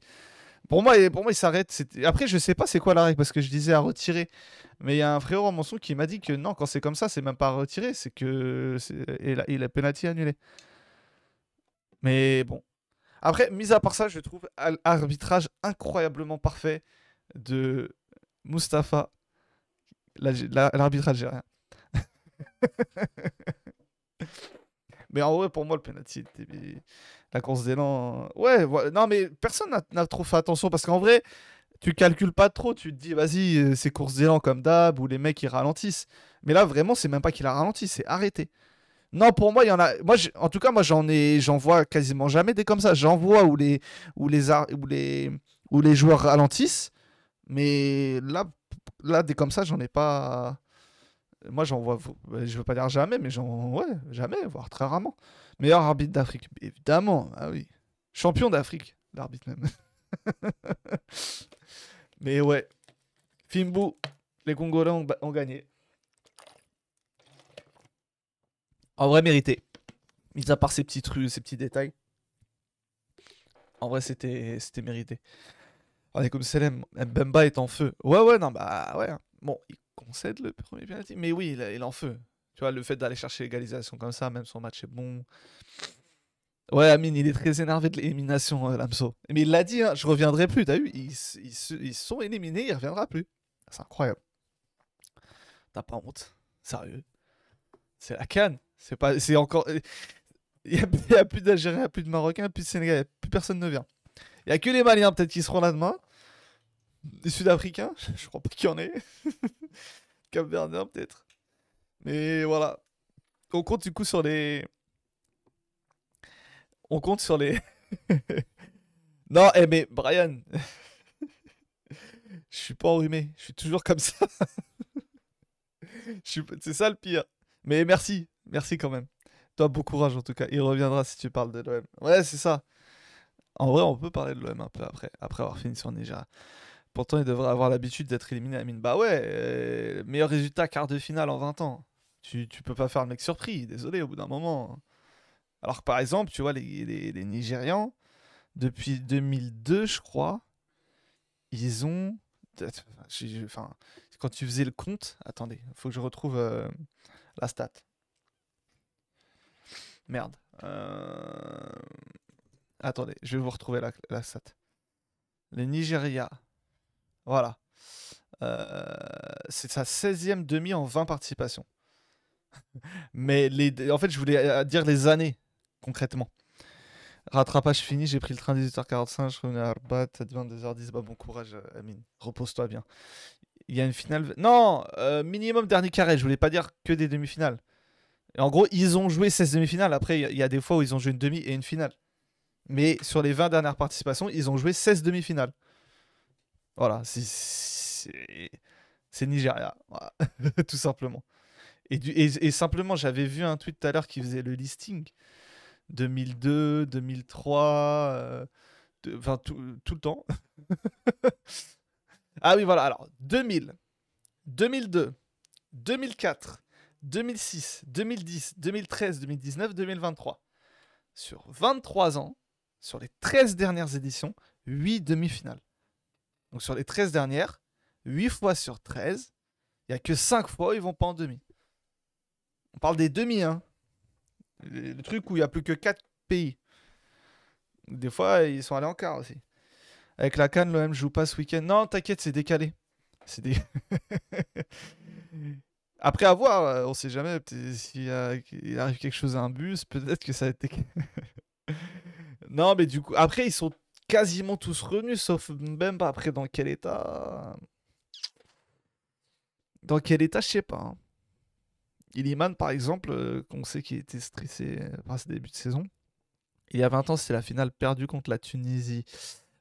Pour moi, pour moi, il s'arrête. Après, je sais pas c'est quoi la règle parce que je disais à retirer. Mais il y a un frérot en son qui m'a dit que non, quand c'est comme ça, c'est même pas à retirer, c'est que il a penalty annulé. Mais bon, après, mis à part ça, je trouve l'arbitrage incroyablement parfait de Mustapha. L'arbitrage, j'ai rien. mais en vrai, pour moi, le penalty, la course d'élan. Ouais, non, mais personne n'a trop fait attention parce qu'en vrai, tu calcules pas trop. Tu te dis, vas-y, euh, c'est course d'élan comme d'hab ou les mecs ils ralentissent. Mais là, vraiment, c'est même pas qu'il a ralenti, c'est arrêté. Non, pour moi, il y en a. Moi, en tout cas, moi, j'en ai, j'en vois quasiment jamais des comme ça. J'en vois où les, joueurs ralentissent, mais là, là, des comme ça, j'en ai pas. Moi, j'en vois. Je veux pas dire jamais, mais j'en, ouais, jamais, voire très rarement. Meilleur arbitre d'Afrique, évidemment. Ah oui, champion d'Afrique, l'arbitre même. mais ouais, Fimbu, les Congolais ont gagné. En vrai, mérité. Mis à part ces petits trucs, ces petits détails. En vrai, c'était mérité. On est comme Selem, Mbemba est en feu. Ouais, ouais, non, bah ouais. Hein. Bon, il concède le premier penalty, mais oui, il, est en feu. Tu vois, le fait d'aller chercher l'égalisation comme ça, même son match est bon. Ouais, Amine, il est très énervé de l'élimination, euh, Lamso. Mais il l'a dit, hein, je reviendrai plus, t'as vu? Ils, ils, sont éliminés, il reviendra plus. C'est incroyable. T'as pas honte? Sérieux? C'est la canne c'est pas, c'est encore. Il n'y a, plus d'Algériens, plus de Marocains, plus de Sénégalais, plus personne ne vient. Il n'y a que les Maliens peut-être qui seront là demain. Les Sud-Africains, je crois pas qu'il y en ait. Cap-Verdien peut-être. Mais voilà. on compte du coup sur les. On compte sur les. non, eh, mais Brian. Je suis pas enrhumé. Je suis toujours comme ça. C'est ça le pire. Mais merci. Merci quand même. Toi, bon courage en tout cas. Il reviendra si tu parles de l'OM. Ouais, c'est ça. En vrai, on peut parler de l'OM un peu après, après avoir fini sur Nigeria. Pourtant, il devrait avoir l'habitude d'être éliminé à mine. Bah ouais, euh, meilleur résultat, quart de finale en 20 ans. Tu, tu peux pas faire le mec surpris, désolé, au bout d'un moment. Alors que par exemple, tu vois, les, les, Nigérians, depuis 2002, je crois, ils ont. Enfin, quand tu faisais le compte. Attendez, il faut que je retrouve euh, la stat. Merde. Euh, attendez, je vais vous retrouver la, la stat. Les Nigeria. Voilà. Euh, c'est sa 16e demi en 20 participations. Mais les, en fait, je voulais euh, dire les années, concrètement. Rattrapage fini, j'ai pris le train 18h45, je revenais à Arbat à 22h10. Bah, bon courage, Amine. Repose-toi bien. Il y a une finale. Non, minimum dernier carré. Je voulais pas dire que des demi-finales en gros, ils ont joué 16 demi-finales. Après, il y a des fois où ils ont joué une demi et une finale. Mais sur les 20 dernières participations, ils ont joué 16 demi-finales. Voilà, c'est Nigeria. tout simplement. Et, simplement, j'avais vu un tweet tout à l'heure qui faisait le listing. 2002, 2003, euh, enfin tout, le temps. ah oui, voilà. Alors, 2000, 2002, 2004, 2006, 2010, 2013, 2019, 2023. Sur 23 ans, sur les 13 dernières éditions, 8 demi-finales. Donc sur les 13 dernières, 8 fois sur 13, il n'y a que 5 fois où ils vont pas en demi. On parle des demi, hein. Le, truc où il n'y a plus que 4 pays. Des fois, ils sont allés en quart aussi. Avec la Cannes, l'OM joue pas ce week-end. Non, t'inquiète, c'est décalé. C'est des... Après avoir, euh, on sait jamais, s'il arrive quelque chose à un bus, peut-être que ça a été. non, mais du coup, après, ils sont quasiment tous revenus, sauf même pas après dans quel état. Dans quel état, je sais pas. Hein. Illiman, par exemple, euh, qu'on sait qu'il était stressé par ses débuts de saison. Il y a 20 ans, c'est la finale perdue contre la Tunisie.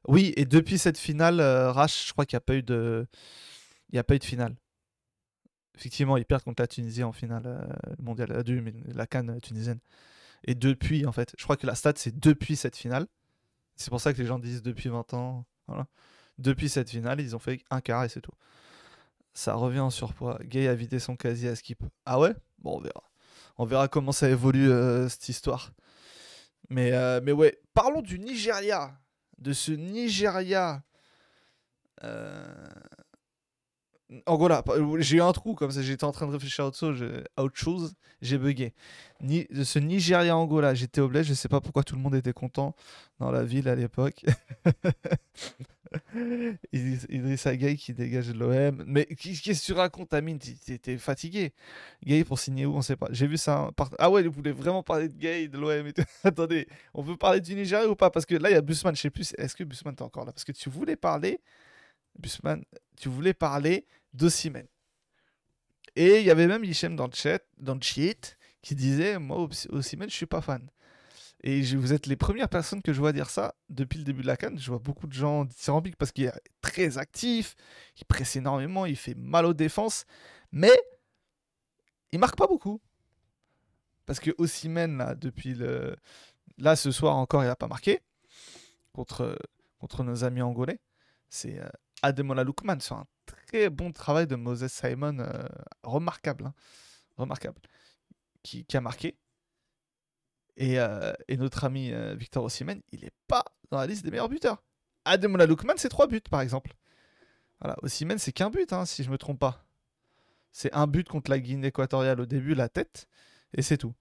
Oui, et depuis cette finale, euh, Rash, je crois qu'il n'y a pas eu de. Il n'y a pas eu de finale effectivement, ils perdent contre la Tunisie en finale euh, mondiale, euh, la Cannes tunisienne. Et depuis, en fait, je crois que la stat, c'est depuis cette finale. C'est pour ça que les gens disent depuis 20 ans. Voilà. Depuis cette finale, ils ont fait un quart et c'est tout. Ça revient en surpoids. Gay a vidé son casier à skip. Ah ouais? Bon, on verra. On verra comment ça évolue euh, cette histoire. Mais, mais ouais, parlons du Nigeria. De ce Nigeria. Angola, j'ai eu un trou comme ça, j'étais en train de réfléchir à autre chose, j'ai bugué. Ni, ce Nigeria-Angola, j'étais au bled, je sais pas pourquoi tout le monde était content dans la ville à l'époque. Idriss Gueye qui dégage de l'OM. Mais qu'est-ce que tu racontes, Amine? T'étais fatigué. Gay pour signer où? On sait pas. J'ai vu ça. Ah ouais, vous voulez vraiment parler de Gay, de l'OM et tout. Attendez, on veut parler du Nigeria ou pas? Parce que là, il y a Busman, je sais plus. Est-ce que Busman est encore là? Parce que tu voulais parler Busman, tu voulais parler d'Ossimène. Et il y avait même Hichem dans le chat, qui disait Moi, Ossimène, je suis pas fan. Et vous êtes les premières personnes que je vois dire ça depuis le début de la canne. Je vois beaucoup de gens dithyrambiques parce qu'il est très actif, il presse énormément, il fait mal aux défenses, mais il marque pas beaucoup. Parce que Ossimène, là, depuis le. Là, ce soir encore, il n'a pas marqué contre, contre nos amis angolais. C'est euh, Ademola Lookman sur un bon travail de Moses Simon, euh, remarquable, hein, remarquable, qui, a marqué. Et, euh, notre ami euh, Victor Osimhen, il n'est pas dans la liste des meilleurs buteurs. Ademola Lookman, c'est trois buts par exemple. Voilà, Osimhen, c'est qu'un but, hein, si je me trompe pas. C'est un but contre la Guinée équatoriale au début, la tête, et c'est tout.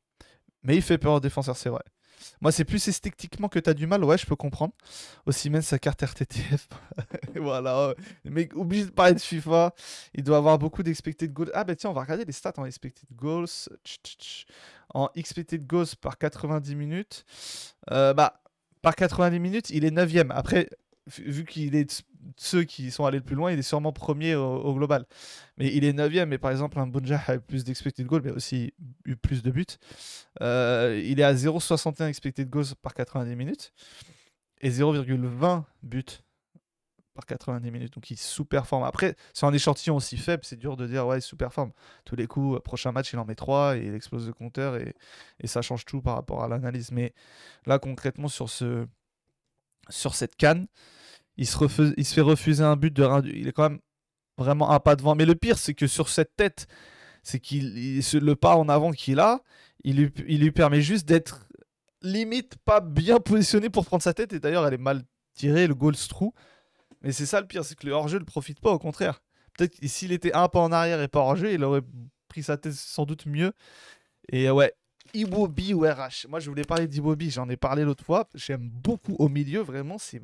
Mais il fait peur aux défenseurs, c'est vrai. Moi, c'est plus esthétiquement que tu as du mal, ouais, je peux comprendre. Aussi, même sa carte RTTF. voilà. Mais obligé de parler de FIFA. Il doit avoir beaucoup d'expected goals. Ah, bah tiens, on va regarder les stats en expected goals. En expected goals par 90 minutes. Euh, bah, par 90 minutes, il est 9ème. Après, vu qu'il est ceux qui sont allés le plus loin, il est sûrement premier au, global. Mais il est 9 mais par exemple, un Bunja a eu plus d'expected goals, mais aussi eu plus de buts. Euh, il est à 0,61 expected goals par 90 minutes et 0,20 buts par 90 minutes. Donc il sous-performe. Après, c'est un échantillon aussi faible, c'est dur de dire ouais, il sous-performe. Tous les coups, prochain match, il en met 3 et il explose le compteur et, et ça change tout par rapport à l'analyse. Mais là, concrètement, sur, ce, sur cette canne, il se, fait refuser un but de Il est quand même vraiment un pas devant. Mais le pire, c'est que sur cette tête, c'est qu'il le pas en avant qu'il a, il lui, permet juste d'être limite pas bien positionné pour prendre sa tête. Et d'ailleurs, elle est mal tirée, le goal se. Mais c'est ça le pire, c'est que le hors-jeu ne profite pas, au contraire. Peut-être s'il était un pas en arrière et pas hors-jeu, il aurait pris sa tête sans doute mieux. Et ouais, Iwobi ou RH. Moi, je voulais parler d'Iwobi, j'en ai parlé l'autre fois. J'aime beaucoup au milieu, vraiment. C'est...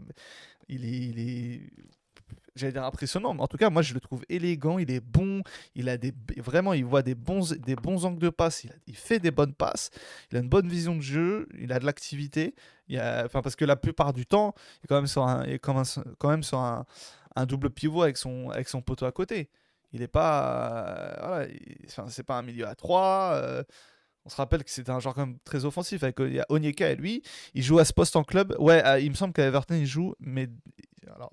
Il est, il est j'allais dire impressionnant, mais en tout cas, moi je le trouve élégant, il est bon, il a des vraiment, il voit des bons, des bons angles de passe, il, fait des bonnes passes, il a une bonne vision de jeu, il a de l'activité, enfin parce que la plupart du temps, il est quand même sur un, il est quand même, sur un, un, double pivot avec son, avec son poteau à côté. Il n'est pas, euh, voilà, enfin, c'est pas un milieu à 3 euh, on se rappelle que c'était un joueur quand même très offensif. Avec il y a Onyeka et lui, il joue à ce poste en club. Ouais, il me semble qu'à Everton il joue, mais alors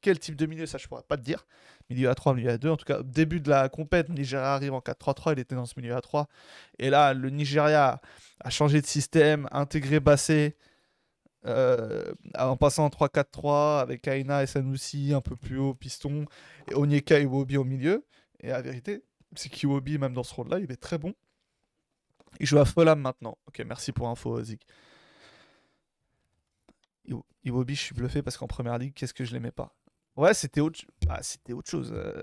quel type de milieu, ça je pourrais pas te dire. Milieu à 3, milieu à 2. En tout cas, début de la compète, Nigeria arrive en 4-3-3, il était dans ce milieu à 3. Et là, le Nigeria a changé de système, intégré Bassé, euh, en passant en 3-4-3 avec Aina et Sanoussi un peu plus haut, piston, et Onyeka et Iwobi au milieu. Et la vérité, c'est qu'Iwobi, même dans ce rôle-là, il est très bon. Il joue à Fulham maintenant. Ok, merci pour info, Zik. Iwobi, je suis bluffé parce qu'en première ligue, qu'est-ce que je l'aimais pas? Ouais, c'était autre, ah, autre chose. Euh.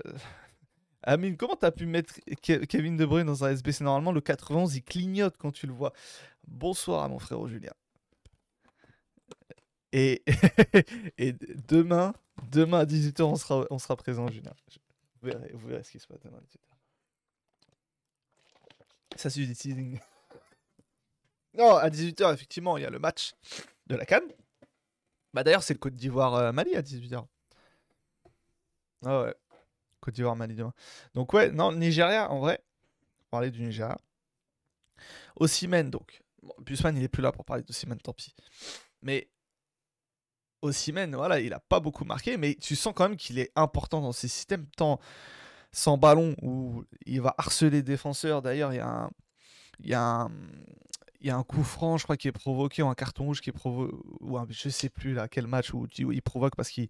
Amine, comment t'as pu mettre Kevin De Bruyne dans un SBC Normalement, le 91, il clignote quand tu le vois. Bonsoir à mon frère Julien. Et, et demain, demain à 18h, on sera, on sera présent, Julien. Vous verrez, vous verrez ce qui se passe demain à 18h. Ça, c'est du teasing. Non, à 18h, effectivement, il y a le match de la Cannes. Bah d'ailleurs, c'est le Côte d'Ivoire-Mali euh, à 18h. Ah ouais. Côte d'Ivoire-Mali demain. Donc ouais, non, Nigeria, en vrai, parler du Nigeria. Ossimène, donc. Bon, Busman, il est plus là pour parler d'Ossimène, tant pis. Mais Ossimène, voilà, il a pas beaucoup marqué, mais tu sens quand même qu'il est important dans ces systèmes, tant sans ballon, où il va harceler les défenseurs. D'ailleurs, il y a un... Il y a un, il y a un coup franc, je crois, qui est provoqué, ou un carton rouge qui est provoqué, ou un, je sais plus là, quel match où, il provoque parce qu'il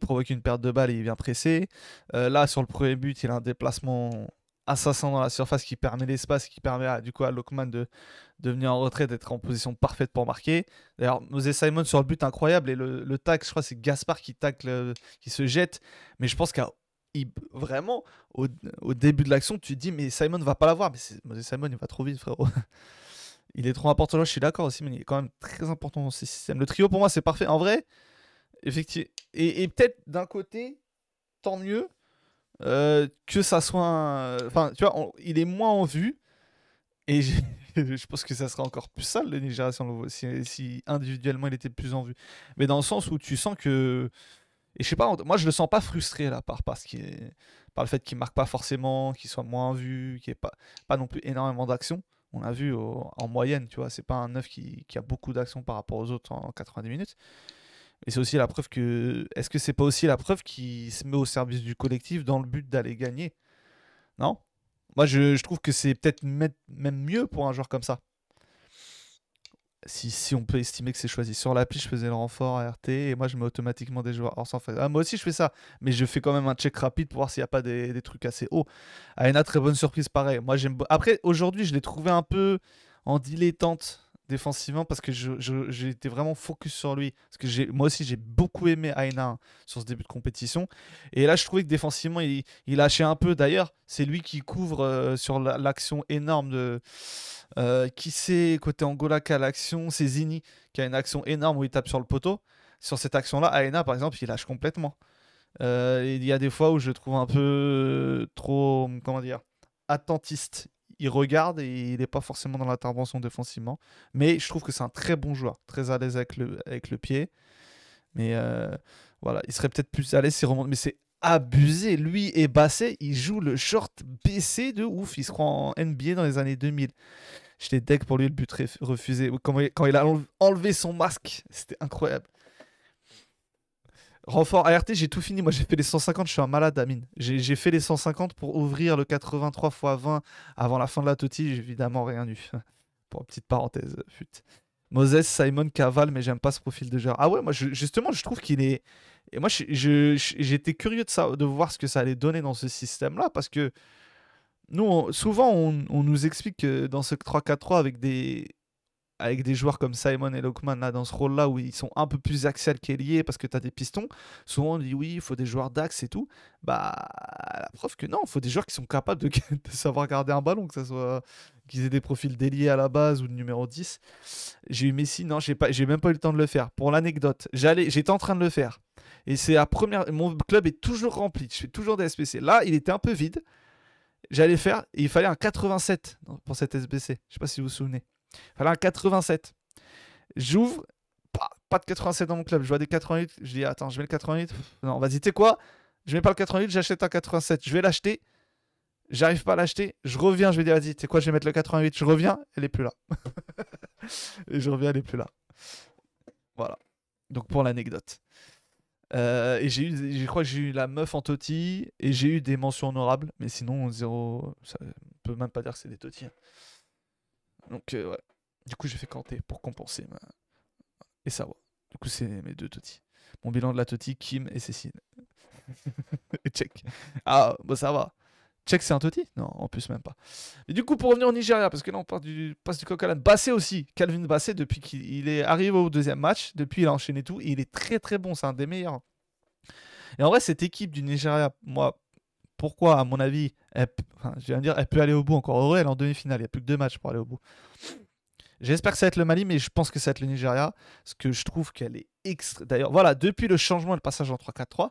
provoque une perte de balle et il vient presser. Euh, là, sur le premier but, il a un déplacement assassin dans la surface qui permet l'espace, qui permet à, du coup à Lokman de, de venir en retrait, d'être en position parfaite pour marquer. D'ailleurs, Moses Simon sur le but incroyable et le, le tac, je crois, c'est Gaspard qui tacle, qui se jette. Mais je pense qu'à vraiment au, début de l'action, tu te dis mais Simon va pas l'avoir, mais Simon il va trop vite, frérot. Il est trop important. Là, je suis d'accord aussi, mais il est quand même très important dans ces systèmes. Le trio, pour moi, c'est parfait. En vrai, effectivement. Et, peut-être d'un côté, tant mieux euh, que ça soit. Enfin, tu vois, il est moins en vue. Et je pense que ça sera encore plus sale, le Nigeria, si, si, individuellement il était plus en vue. Mais dans le sens où tu sens que. Et je sais pas, moi je le sens pas frustré là, par, parce est, par le fait qu'il marque pas forcément, qu'il soit moins vue, qu'il n'y ait pas, pas non plus énormément d'action on a vu en moyenne, tu vois, c'est pas un neuf qui, a beaucoup d'actions par rapport aux autres en 90 minutes. Et c'est aussi la preuve que. Est-ce que c'est pas aussi la preuve qu'il se met au service du collectif dans le but d'aller gagner? Non? Moi, je, trouve que c'est peut-être même mieux pour un joueur comme ça si, on peut estimer que c'est choisi. Sur l'appli, je faisais le renfort à RT et moi je mets automatiquement des joueurs hors sans ah, moi aussi je fais ça, mais je fais quand même un check rapide pour voir s'il n'y a pas des, trucs assez hauts. Aena, très bonne surprise, pareil. Moi j'aime. Après, aujourd'hui, je l'ai trouvé un peu en dilettante défensivement parce que été vraiment focus sur lui. Parce que moi aussi, j'ai beaucoup aimé Aina sur ce début de compétition. Et là, je trouvais que défensivement, il, lâchait un peu. D'ailleurs, c'est lui qui couvre euh, sur l'action énorme de euh, qui c'est côté Angola qui a l'action C'est Zini qui a une action énorme où il tape sur le poteau. Sur cette action-là, Aena, par exemple, il lâche complètement. Euh, il y a des fois où je trouve un peu trop, comment dire, attentiste. Il regarde et il n'est pas forcément dans l'intervention défensivement. Mais je trouve que c'est un très bon joueur, très à l'aise avec le, pied. Mais euh, voilà, il serait peut-être plus à l'aise s'il remonte. Mais c'est abusé. Lui et Basset, ils jouent le short baissé de ouf. Il se croit en NBA dans les années 2000. J'étais deck pour lui le but refusé. Il, quand il a enlevé son masque, c'était incroyable. Renfort ART, j'ai tout fini. Moi, j'ai fait les 150. Je suis un malade, Amine. J'ai fait les 150 pour ouvrir le 83 x 20 avant la fin de la TOTI. J'ai évidemment rien eu. pour une petite parenthèse, fut. Moses, Simon, Caval, mais j'aime pas ce profil de joueur. Ah ouais, moi, justement, je trouve qu'il est. Et moi, j'étais curieux de, voir ce que ça allait donner dans ce système-là parce que nous, souvent, on, on, nous explique que dans ce 3-4-3 avec des, avec des joueurs comme Simon et Lokman là, dans ce rôle-là où ils sont un peu plus axial qu'ailier parce que tu as des pistons, souvent on dit oui, il faut des joueurs d'axe et tout. Bah, la preuve que non, il faut des joueurs qui sont capables de, savoir garder un ballon, que ce soit qu'ils aient des profils d'ailier à la base ou de numéro 10. J'ai eu Messi, non, j'ai pas j'ai même pas eu le temps de le faire. Pour l'anecdote, j'allais j'étais en train de le faire. Et c'est la première mon club est toujours rempli, je fais toujours des SBC. Là, il était un peu vide. J'allais faire il fallait un 87 pour cette SBC. Je sais pas si vous vous souvenez. Fallait un 87. J'ouvre, pas, de 87 dans mon club. Je vois des 88. Je dis, attends, je mets le 88. Non, vas-y, tu sais quoi? Je mets pas le 88, j'achète un 87. Je vais l'acheter. J'arrive pas à l'acheter. Je reviens, je vais dire, vas-y, tu sais quoi, je vais mettre le 88. Je reviens, elle est plus là. et je reviens, elle est plus là. Voilà. Donc pour l'anecdote. Euh, et j'ai eu, je crois que j'ai eu la meuf en Toti et j'ai eu des mentions honorables, mais sinon zéro, ça peut même pas dire que c'est des Toti. Hein. Donc, euh, ouais. Du coup, j'ai fait canter pour compenser. Et ça va. Du coup, c'est mes deux totis. Mon bilan de la toti, Kim et Cécile. et check. Ah, bah ça va. Check, c'est un toti? Non, en plus, même pas. Et du coup, pour revenir au Nigeria, parce que là, on part du, passe du coq à Bassé aussi. Calvin Bassé, depuis qu'il est arrivé au deuxième match, depuis il a enchaîné tout, il est très très bon. C'est un des meilleurs. Et en vrai, cette équipe du Nigeria, moi, pourquoi, à mon avis, elle, je dire, elle peut aller au bout encore heureux, elle est en demi-finale, il n'y a plus que deux matchs pour aller au bout. J'espère que ça va être le Mali, mais je pense que ça va être le Nigeria, parce que je trouve qu'elle est extra. D'ailleurs, voilà, depuis le changement et le passage en 3-4-3,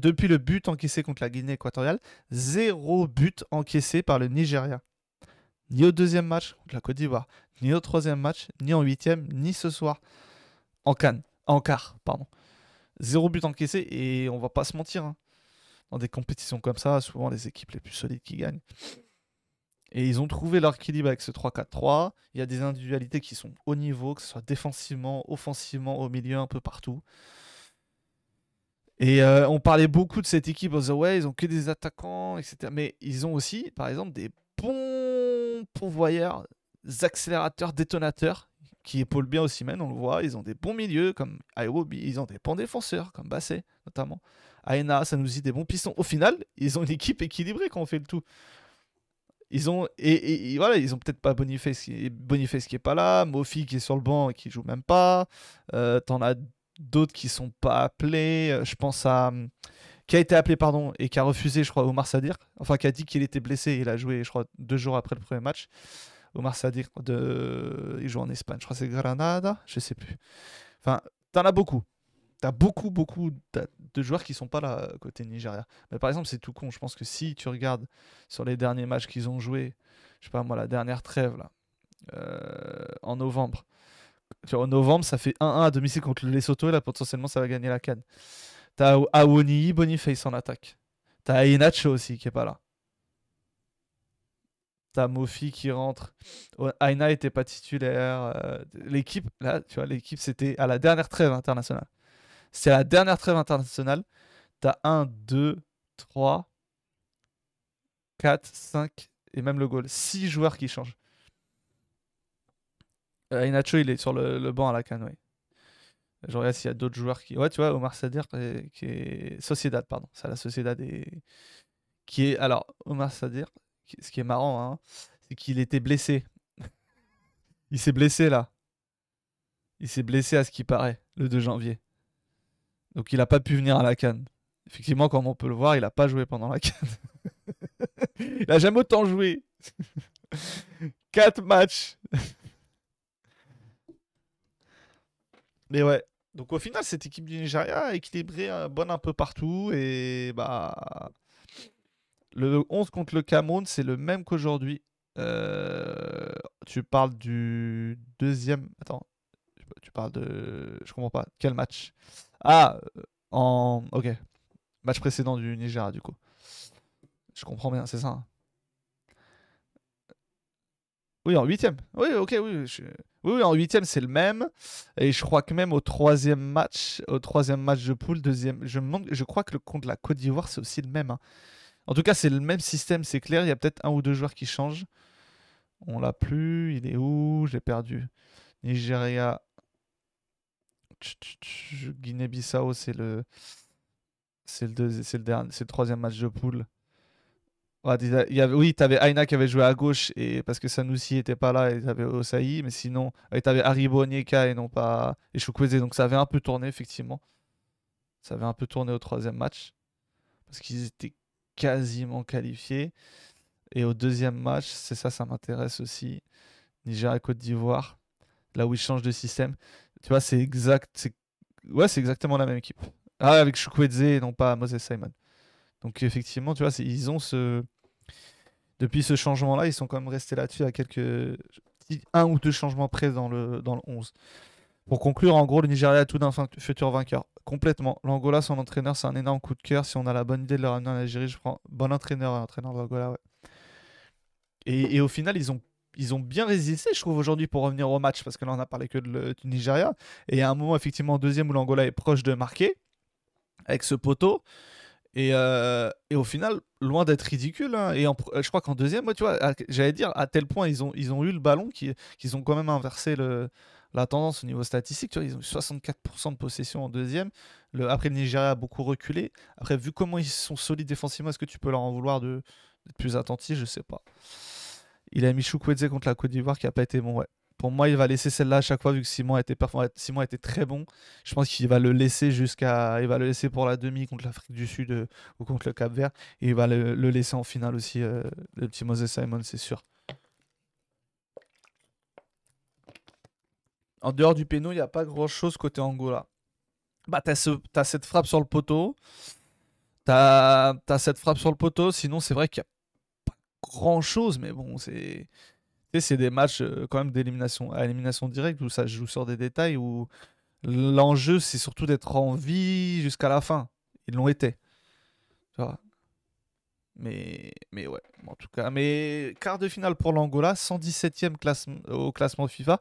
depuis le but encaissé contre la Guinée équatoriale, zéro but encaissé par le Nigeria. Ni au deuxième match contre la Côte d'Ivoire, ni au troisième match, ni en huitième, ni ce soir. En Cannes, en quart, pardon. Zéro but encaissé, et on va pas se mentir. Hein dans des compétitions comme ça, souvent les équipes les plus solides qui gagnent. Et ils ont trouvé leur équilibre avec ce 3-4-3. Il y a des individualités qui sont au niveau, que ce soit défensivement, offensivement, au milieu, un peu partout. Et euh, on parlait beaucoup de cette équipe, ils ont que des attaquants, etc. Mais ils ont aussi, par exemple, des bons pourvoyeurs, accélérateurs, détonateurs, qui épaulent bien aussi même, on le voit. Ils ont des bons milieux comme Iwobi, ils ont des bons défenseurs comme Basset, notamment. Aena, ça nous dit des bons pistons. Au final, ils ont une équipe équilibrée quand on fait le tout. Ils ont et, voilà, ils ont peut-être pas Boniface, Boniface qui est pas là, Mofi qui est sur le banc et qui joue même pas. Euh, T'en as d'autres qui sont pas appelés. Euh, je pense à qui a été appelé pardon et qui a refusé, je crois, Omar Sadir. Enfin, qui a dit qu'il était blessé. Il a joué, je crois, deux jours après le premier match. Omar Sadir, de... il joue en Espagne. Je crois c'est Granada, je sais plus. Enfin, t'en as beaucoup. T'as beaucoup, beaucoup de joueurs qui sont pas là côté Nigeria. Mais par exemple, c'est tout con. Je pense que si tu regardes sur les derniers matchs qu'ils ont joués, je sais pas moi, la dernière trêve là, euh, en novembre. Tu en novembre, ça fait 1-1 à domicile contre le Lesotho et là potentiellement ça va gagner la canne. T'as Awoni, Boniface en attaque. T'as Inacho aussi qui est pas là. T'as Mofi qui rentre. Aina était pas titulaire. Euh, l'équipe, là, tu vois, l'équipe c'était à la dernière trêve internationale. C'est la dernière trêve internationale. T'as 1, 2, 3, 4, 5 et même le goal. 6 joueurs qui changent. Euh, Inacho, il est sur le, banc à la canne. Je regarde s'il y a d'autres joueurs qui. Ouais, tu vois, Omar Sadir, qui est. Sociedad, pardon. C'est la Sociedad et... qui est. Alors, Omar Sadir, ce qui est marrant, hein, c'est qu'il était blessé. il s'est blessé là. Il s'est blessé à ce qui paraît, le 2 janvier. Donc il n'a pas pu venir à la Cannes. Effectivement, comme on peut le voir, il n'a pas joué pendant la Cannes. il n'a jamais autant joué. 4 matchs. Mais ouais. Donc au final, cette équipe du Nigeria équilibrée, euh, bonne un peu partout. Et bah. Le 11 contre le Cameroun, c'est le même qu'aujourd'hui. Euh, tu parles du deuxième. Attends, tu parles de. Je comprends pas. Quel match? Ah, euh, en. Ok. Match précédent du Nigeria, du coup. Je comprends bien, c'est ça. hein. Oui, en huitième. Oui, ok, oui. Oui, oui, en huitième, c'est le même. Et je crois que même au troisième match, au troisième match de poule, deuxième, je je crois que le contre la Côte d'Ivoire, c'est aussi le même. hein. En tout cas, c'est le même système, c'est clair. Il y a peut-être un ou deux joueurs qui changent. On l'a plus. Il est où? J'ai perdu. Nigeria. Guinée-Bissau, c'est le, c'est le, c'est le dernier, c'est le troisième match de poule. Oui, tu avais Aina qui avait joué à gauche et parce que Sanoussi était pas là et tu avais Osaï, mais sinon, tu avais Haribo Onyeka et non pas et donc ça avait un peu tourné effectivement. Ça avait un peu tourné au troisième match parce qu'ils étaient quasiment qualifiés. Et au deuxième match, c'est ça, ça m'intéresse aussi. Nigeria Côte d'Ivoire, là où ils changent de système. Tu vois, c'est exactement la même équipe. Ah, avec Chukwueze et non pas Moses Simon. Donc effectivement, tu vois, ils ont ce depuis ce changement-là, ils sont quand même restés là-dessus à quelques un ou deux changements près dans le dans le 11. Pour conclure, en gros, le Nigeria a tout d'un futur vainqueur. Complètement. L'Angola, son entraîneur, c'est un énorme coup de cœur. Si on a la bonne idée de le ramener en Algérie, je prends bon entraîneur et entraîneur de l'Angola, ouais. Et, et au final, ils ont, ils ont bien résisté, je trouve, aujourd'hui pour revenir au match, parce que là, on a parlé que du Nigeria. Et a un moment, effectivement, en deuxième, où l'Angola est proche de marquer, avec ce poteau. Et, euh, et au final, loin d'être ridicule. hein. Et je crois qu'en deuxième, moi, tu vois, à- j'allais dire, à tel point, ils ont, ils ont eu le ballon qui- qu'ils ont quand même inversé le, la tendance au niveau statistique. Tu vois, ils ont eu 64% de possession en deuxième. Le, après, le Nigeria a beaucoup reculé. Après, vu comment ils sont solides défensivement, est-ce que tu peux leur en vouloir d'être plus attentif Je sais pas. Il a mis Chukwueze contre la Côte d'Ivoire qui a pas été bon. Pour moi, il va laisser celle-là à chaque fois vu que Simon performant. Simon très bon. Je pense qu'il va le laisser jusqu'à, il va le laisser pour la demi contre l'Afrique du Sud euh, ou contre le Cap Vert et il va le, laisser en finale aussi. euh, le petit Moses Simon, c'est sûr. En dehors du péno, il n'y a pas grand-chose côté Angola. Bah, t'as ce, t'as cette frappe sur le poteau. T'as, t'as cette frappe sur le poteau. Sinon, c'est vrai qu'il n'y a grand-chose, mais bon, c'est, c'est des matchs euh, quand même d'élimination, à élimination directe où ça joue sur des détails où l'enjeu c'est surtout d'être en vie jusqu'à la fin. Ils l'ont été. Mais, mais ouais, en tout cas. Mais quart de finale pour l'Angola, 117e classement, au classement FIFA.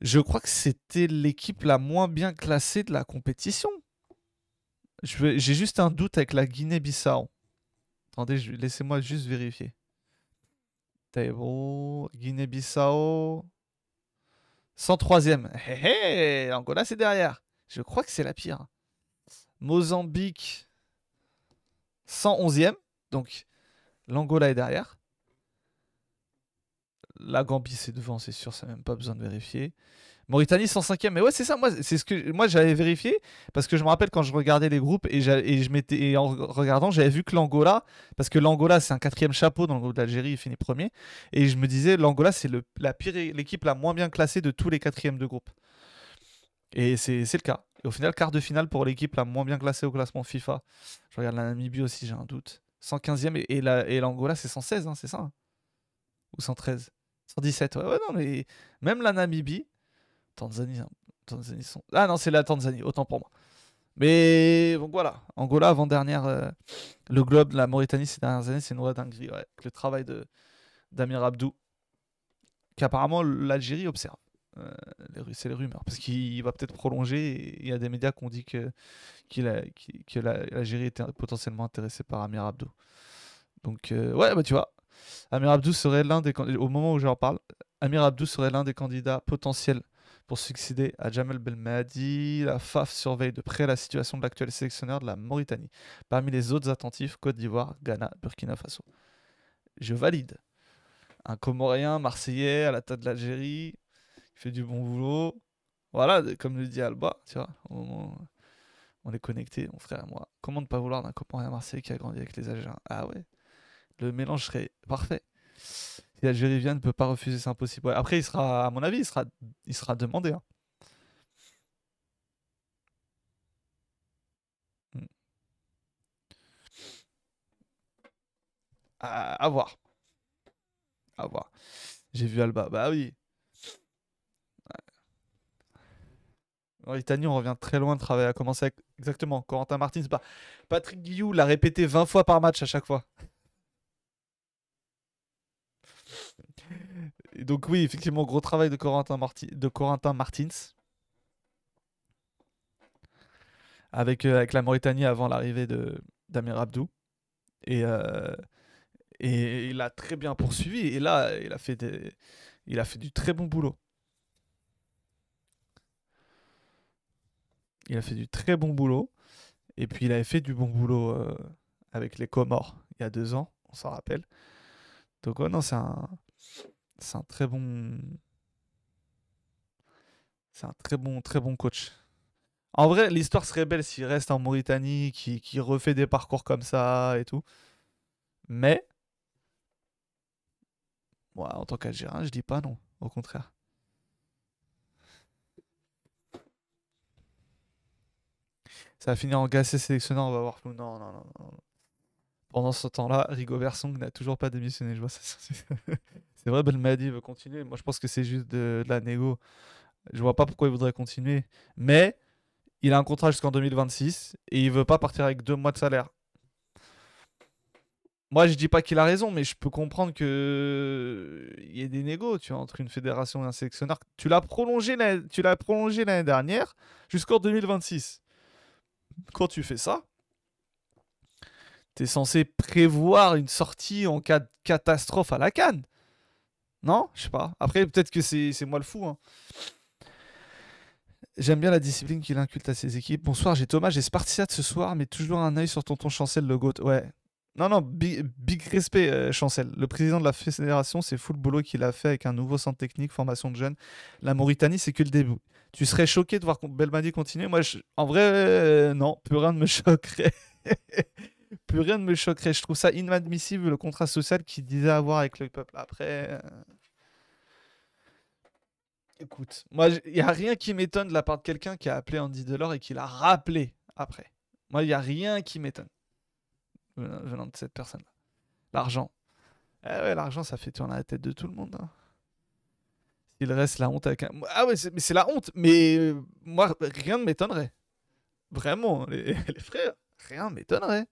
Je crois que c'était l'équipe la moins bien classée de la compétition. J'ai juste un doute avec la Guinée-Bissau. Attendez, laissez-moi juste vérifier. Table, Guinée-Bissau. 103e. Hé hé, Angola c'est derrière. Je crois que c'est la pire. Mozambique 111e. Donc l'Angola est derrière. La Gambie c'est devant, c'est sûr, ça n'a même pas besoin de vérifier. Mauritanie 105e. Mais ouais, c'est ça, moi c'est ce que moi j'avais vérifié parce que je me rappelle quand je regardais les groupes et, je en regardant, j'avais vu que l'Angola parce que l'Angola c'est un quatrième chapeau dans le groupe d'Algérie, il finit premier et je me disais l'Angola c'est la pire l'équipe la moins bien classée de tous les quatrièmes de groupe. Et c'est le cas. Et au final, quart de finale pour l'équipe la moins bien classée au classement FIFA. Je regarde la Namibie aussi, j'ai un doute. 115e et, et la- et l'Angola c'est 116, hein, c'est ça hein Ou 113 117, ouais, ouais, non, mais même la Namibie, Tanzanie, hein, Tanzanie sont... Ah non, c'est la Tanzanie, autant pour moi. Mais donc voilà, Angola avant-dernière, euh, le globe, la Mauritanie ces dernières années, c'est une vraie dinguerie. Le travail de d'Amir Abdou, qu'apparemment l'Algérie observe. Euh, c'est les rumeurs, parce qu'il va peut-être prolonger. Il y a des médias qui ont dit que, l'Algérie était potentiellement intéressée par Amir Abdou. Donc euh, ouais, bah tu vois, Amir Abdou serait l'un des au Amir Abdou serait l'un des candidats potentiels pour succéder à Jamel Belmadi. La FAF surveille de près la situation de l'actuel sélectionneur de la Mauritanie. Parmi les autres attentifs, Côte d'Ivoire, Ghana, Burkina Faso. Je valide. Un Comorien, Marseillais, à la tête de l'Algérie, il fait du bon boulot. Voilà, comme le dit Alba, tu vois, au moment où on est connecté, mon frère et moi. Comment ne pas vouloir d'un Comorien Marseillais qui a grandi avec les Algériens? Ah ouais, le mélange serait parfait. Si l'Algérie vient, ne peut pas refuser, c'est impossible. Après, il sera, à mon avis, il sera, il sera demandé. hein. Mm. À voir. À voir. J'ai vu Alba. Bah oui. Mauritanie, on revient très loin de travailler. À commencer avec exactement Corentin Martins. Bah, Patrick Guillou l'a répété 20 fois par match à chaque fois. Donc oui, effectivement, gros travail de Corentin, Martins. Avec, euh, avec la Mauritanie avant l'arrivée d'Amir Abdou. Et, euh, et il a très bien poursuivi. Et là, il a fait, des, il a fait du très bon boulot. Il a fait du très bon boulot. Et puis il avait fait du bon boulot euh, avec les Comores il y a deux ans, on s'en rappelle. Donc non, c'est un, c'est un très bon, c'est un très bon, très bon coach. En vrai, l'histoire serait belle s'il reste en Mauritanie, qui, refait des parcours comme ça et tout. Mais, moi, en tant qu'Algérien, je dis pas non. Au contraire. Ça va finir en gassé sélectionneur, on va voir Non, non, non, non. Pendant ce temps-là, Rigobert Song n'a toujours pas démissionné. Je vois ça. C'est vrai, Belmadi veut continuer. Moi, je pense que c'est juste de, la négo. Je vois pas pourquoi il voudrait continuer. Mais il a un contrat jusqu'en 2026 et il veut pas partir avec deux mois de salaire. Moi, je dis pas qu'il a raison, mais je peux comprendre que il y ait des négos, tu vois, entre une fédération et un sélectionneur. Tu l'as prolongé, tu l'as prolongé l'année dernière jusqu'en 2026 quand tu fais ça, tu es censé prévoir une sortie en cas de catastrophe à la canne. Non Je sais pas. Après, peut-être que c'est moi le fou. Hein. J'aime bien la discipline qu'il inculte à ses équipes. Bonsoir, j'ai Thomas, j'ai Spartiate ce soir, mais toujours un œil sur tonton Chancel, le GOAT. Ouais. Non, non, big, respect, euh, Chancel. Le président de la fédération, c'est fou le boulot qu'il a fait avec un nouveau centre technique, formation de jeunes. La Mauritanie, c'est que le début. Tu serais choqué de voir Belmadi continuer? Moi, en vrai, euh, non, plus rien ne me choquerait. Plus rien ne me choquerait. Je trouve ça inadmissible le contrat social qu'il disait avoir avec le peuple. Après. Euh, écoute, moi, il n'y a rien qui m'étonne de la part de quelqu'un qui a appelé Andy Delors et qui l'a rappelé après. Moi, il n'y a rien qui m'étonne venant de cette personne-là. L'argent. Eh ouais, l'argent, ça fait tourner la tête de tout le monde. Hein. Il reste la honte avec un. Ah ouais, mais c'est la honte. Mais euh, moi, rien ne m'étonnerait. Vraiment, les, frères, rien ne m'étonnerait.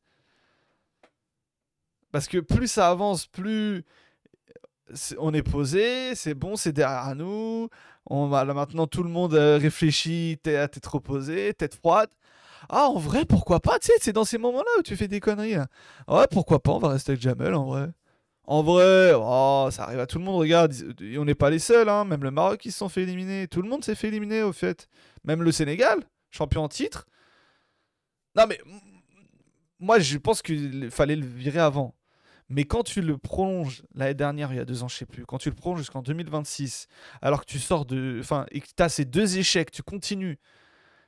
Parce que plus ça avance, plus on est posé, c'est bon, c'est derrière nous. On là maintenant, tout le monde euh, réfléchit, tête reposée, tête froide. Ah, en vrai, pourquoi pas Tu sais, c'est dans ces moments-là où tu fais des conneries. Ouais, pourquoi pas On va rester avec Jamel, en vrai. En vrai, oh, ça arrive à tout le monde. Regarde, on n'est pas les seuls. Hein. Même le Maroc, ils se sont fait éliminer. Tout le monde s'est fait éliminer, au fait. Même le Sénégal, champion en titre. Non, mais moi, je pense qu'il fallait le virer avant. Mais quand tu le prolonges l'année dernière, il y a deux ans, je sais plus, quand tu le prolonges jusqu'en 2026, alors que tu sors de. Enfin, et que tu as ces deux échecs, tu continues.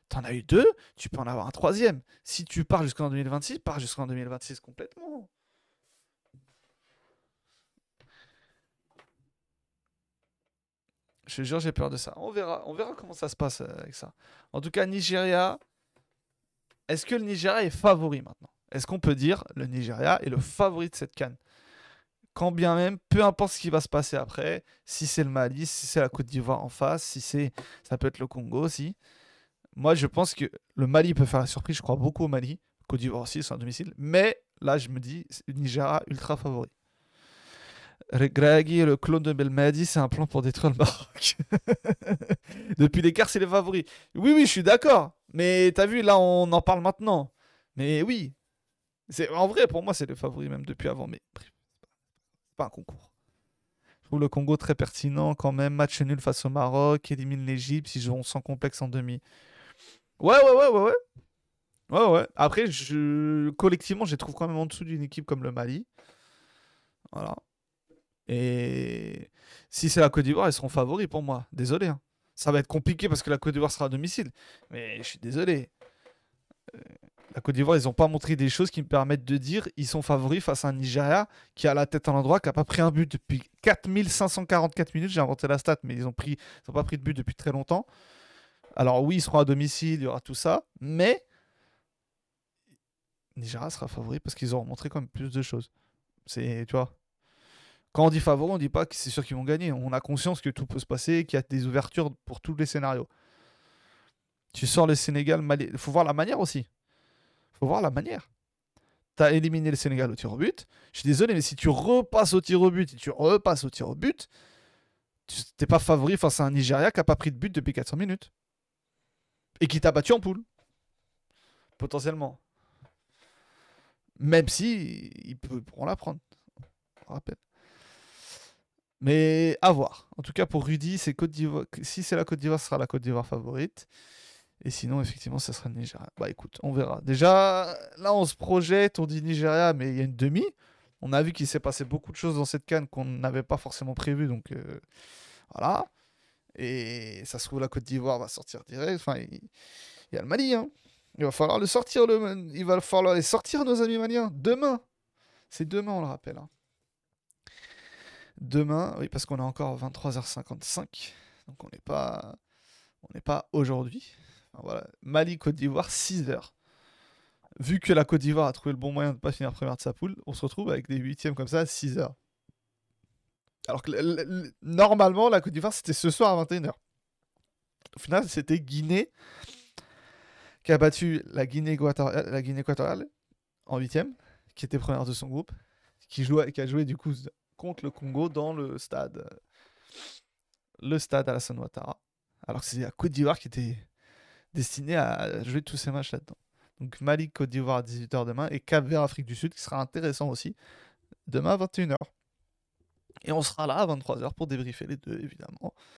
Tu en as eu deux, tu peux en avoir un troisième. Si tu pars jusqu'en 2026, pars jusqu'en 2026 complètement. Je te jure, j'ai peur de ça. On verra, on verra comment ça se passe euh, avec ça. En tout cas, Nigeria. Est-ce que le Nigeria est favori maintenant? Est-ce qu'on peut dire le Nigeria est le favori de cette canne? Quand bien même, peu importe ce qui va se passer après, si c'est le Mali, si c'est la Côte d'Ivoire en face, si c'est, ça peut être le Congo aussi. Moi, je pense que le Mali peut faire la surprise. Je crois beaucoup au Mali. Côte d'Ivoire aussi, c'est un domicile. Mais là, je me dis, Nigeria ultra favori. Gragui, le clone de Belmadi, c'est un plan pour détruire le Maroc. Depuis l'écart, c'est les favoris. Oui, oui, je suis d'accord. Mais t'as vu, là, on en parle maintenant. Mais oui. C'est En vrai, pour moi, c'est le favori même depuis avant. Mais pas un concours. Je trouve le Congo très pertinent quand même. Match nul face au Maroc, élimine l'Égypte, ils joueront sans complexe en demi. Ouais, ouais, ouais, ouais, ouais. Ouais, ouais. Après, je... collectivement, je les trouve quand même en dessous d'une équipe comme le Mali. Voilà. Et si c'est la Côte d'Ivoire, ils seront favoris pour moi. Désolé. Hein. Ça va être compliqué parce que la Côte d'Ivoire sera à domicile. Mais je suis désolé. Euh, la Côte d'Ivoire, ils n'ont pas montré des choses qui me permettent de dire ils sont favoris face à un Nigeria qui a la tête en endroit, qui n'a pas pris un but depuis 4544 minutes. J'ai inventé la stat, mais ils n'ont pas pris de but depuis très longtemps. Alors oui, ils seront à domicile, il y aura tout ça, mais Nigeria sera favori parce qu'ils auront montré quand même plus de choses. C'est, tu vois, quand on dit favori, on dit pas que c'est sûr qu'ils vont gagner. On a conscience que tout peut se passer, qu'il y a des ouvertures pour tous les scénarios. Tu sors le Sénégal. Il faut voir la manière aussi. Faut voir la manière. Tu as éliminé le Sénégal au tir au but. Je suis désolé, mais si tu repasses au tir au but et tu repasses au tir au but, tu n'es pas favori face à un Nigeria qui n'a pas pris de but depuis 400 minutes. Et qui t'a battu en poule. Potentiellement. Même si ils pourront la prendre. Rappelle. Mais à voir. En tout cas, pour Rudy, Côte. Si c'est la Côte d'Ivoire, ce sera la Côte d'Ivoire favorite. Et sinon, effectivement, ça sera le Nigeria. Bah écoute, on verra. Déjà, là, on se projette, on dit Nigeria, mais il y a une demi. On a vu qu'il s'est passé beaucoup de choses dans cette canne qu'on n'avait pas forcément prévu. Donc euh, voilà. Et ça se trouve, la Côte d'Ivoire va sortir direct. Enfin, il, y a le Mali. Hein. Il va falloir le sortir. Le... Il va falloir les sortir, nos amis maliens. Demain. C'est demain, on le rappelle. Hein. Demain, oui, parce qu'on est encore 23h55. Donc on n'est pas, on n'est pas aujourd'hui. Voilà. Mali, Côte d'Ivoire, 6h. Vu que la Côte d'Ivoire a trouvé le bon moyen de ne pas finir première de sa poule, on se retrouve avec des huitièmes comme ça à 6h. Alors que normalement, la Côte d'Ivoire, c'était ce soir à 21h. Au final, c'était Guinée qui a battu la Guinée équatoriale, la Guinée équatoriale en huitième, qui était première de son groupe, qui, jouait, qui a joué du coup contre le Congo dans le stade, le stade Alassane Ouattara. Alors que c'est la Côte d'Ivoire qui était destinée à jouer tous ces matchs là-dedans. Donc Mali, Côte d'Ivoire à 18h demain et Cap Vert, Afrique du Sud qui sera intéressant aussi demain à 21h. Et on sera là à 23h pour débriefer les deux évidemment.